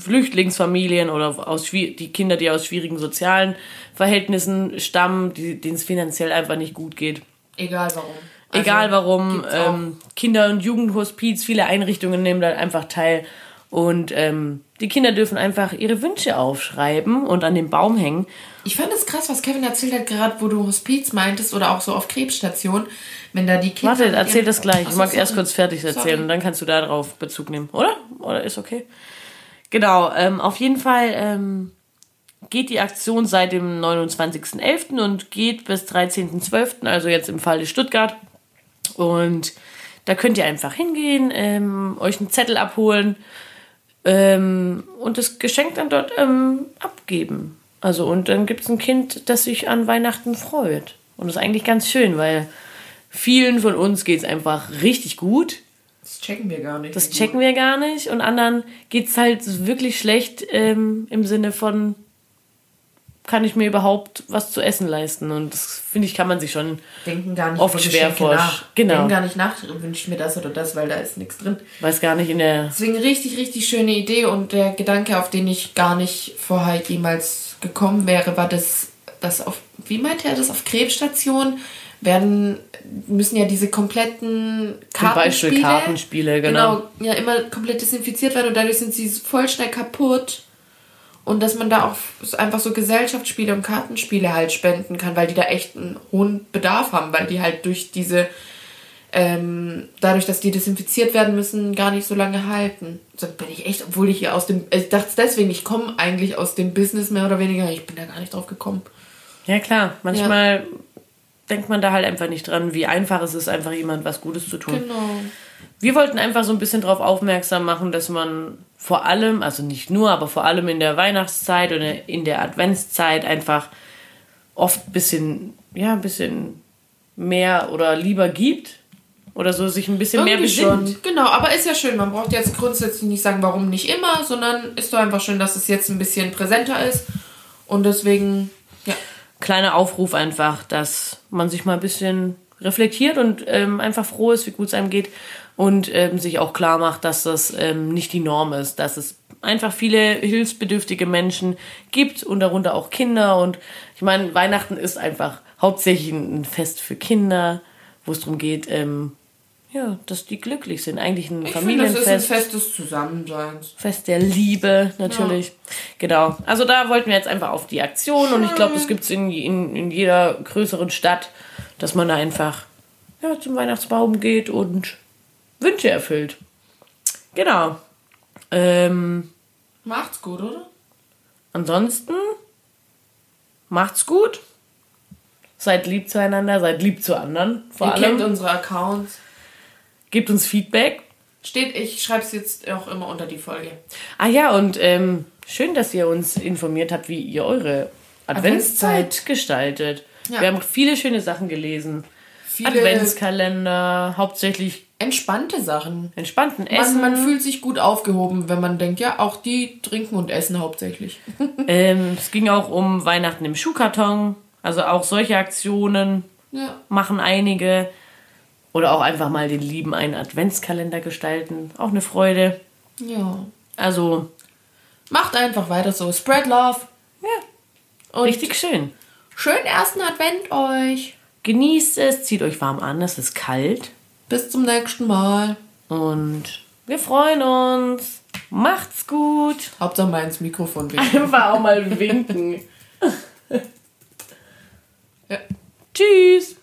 Flüchtlingsfamilien oder aus die Kinder, die aus schwierigen sozialen Verhältnissen stammen, denen es finanziell einfach nicht gut geht. Egal warum. Also, Egal warum. Ähm, Kinder- und Jugendhospiz, viele Einrichtungen nehmen da einfach teil. Und ähm, die Kinder dürfen einfach ihre Wünsche aufschreiben und an den Baum hängen. Ich fand es krass, was Kevin erzählt hat, gerade wo du Hospiz meintest oder auch so auf Krebsstation, wenn da die Kinder. Warte, erzähl das gleich. Ich mag erst kurz fertig erzählen sorry. und dann kannst du darauf Bezug nehmen, oder? Oder ist okay? Genau, ähm, auf jeden Fall ähm, geht die Aktion seit dem 29.11. und geht bis 13.12., also jetzt im Fall Stuttgart. Und da könnt ihr einfach hingehen, ähm, euch einen Zettel abholen ähm, und das Geschenk dann dort ähm, abgeben. Also und dann gibt es ein Kind, das sich an Weihnachten freut. Und das ist eigentlich ganz schön, weil vielen von uns geht es einfach richtig gut. Das checken wir gar nicht. Das checken wir gar nicht. Und anderen geht es halt wirklich schlecht ähm, im Sinne von, kann ich mir überhaupt was zu essen leisten? Und das finde ich, kann man sich schon Denken gar nicht oft schwer vorstellen. Genau. Denken gar nicht nach, wünsche ich mir das oder das, weil da ist nichts drin. Weiß gar nicht in der. Deswegen richtig, richtig schöne Idee und der Gedanke, auf den ich gar nicht vorher jemals gekommen wäre, war das, das auf, wie meinte er das, auf Krebsstationen werden, müssen ja diese kompletten Kartenspiele. Zum Beispiel Kartenspiele, genau. Genau, ja, immer komplett desinfiziert werden und dadurch sind sie voll schnell kaputt und dass man da auch einfach so Gesellschaftsspiele und Kartenspiele halt spenden kann, weil die da echt einen hohen Bedarf haben, weil die halt durch diese, ähm, dadurch, dass die desinfiziert werden müssen, gar nicht so lange halten. So bin ich echt, obwohl ich hier aus dem, ich dachte deswegen, ich komme eigentlich aus dem Business mehr oder weniger, ich bin da gar nicht drauf gekommen. Ja klar, manchmal ja. Denkt man da halt einfach nicht dran, wie einfach es ist, einfach jemand was Gutes zu tun. Genau. Wir wollten einfach so ein bisschen darauf aufmerksam machen, dass man vor allem, also nicht nur, aber vor allem in der Weihnachtszeit oder in der Adventszeit einfach oft ein bisschen, ja, ein bisschen mehr oder lieber gibt oder so sich ein bisschen Irgendwie mehr besinnt. Schon. Genau, aber ist ja schön. Man braucht jetzt grundsätzlich nicht sagen, warum nicht immer, sondern ist doch einfach schön, dass es jetzt ein bisschen präsenter ist und deswegen, ja. Kleiner Aufruf einfach, dass man sich mal ein bisschen reflektiert und ähm, einfach froh ist, wie gut es einem geht und ähm, sich auch klar macht, dass das ähm, nicht die Norm ist, dass es einfach viele hilfsbedürftige Menschen gibt und darunter auch Kinder. Und ich meine, Weihnachten ist einfach hauptsächlich ein Fest für Kinder, wo es darum geht, ähm, ja, dass die glücklich sind. Eigentlich ein ich Familienfest. Find, das ist ein Fest des Zusammenseins. Fest der Liebe, natürlich. Ja. Genau. Also da wollten wir jetzt einfach auf die Aktion Schön. und ich glaube, das gibt es in, in, in jeder größeren Stadt, dass man da einfach ja, zum Weihnachtsbaum geht und Wünsche erfüllt. Genau. Ähm, macht's gut, oder? Ansonsten macht's gut. Seid lieb zueinander, seid lieb zu anderen. Vor Ihr allem. kennt unsere Accounts. Gebt uns Feedback. Steht, ich schreibe es jetzt auch immer unter die Folge. Ah ja, und ähm, schön, dass ihr uns informiert habt, wie ihr eure Adventszeit, Adventszeit. gestaltet. Ja. Wir haben viele schöne Sachen gelesen. Viele Adventskalender, hauptsächlich entspannte Sachen. Entspannten Essen. Man, man, fühlt sich gut aufgehoben, wenn man denkt, ja, auch die trinken und essen hauptsächlich. ähm, es ging auch um Weihnachten im Schuhkarton. Also auch solche Aktionen ja. machen einige. Oder auch einfach mal den Lieben einen Adventskalender gestalten. Auch eine Freude. Ja. Also. Macht einfach weiter so. Spread love. Ja. Und Richtig schön. Schönen ersten Advent euch. Genießt es, zieht euch warm an, es ist kalt. Bis zum nächsten Mal. Und wir freuen uns. Macht's gut. Hauptsache mal ins Mikrofon winken. Einfach auch mal winken. ja. Tschüss.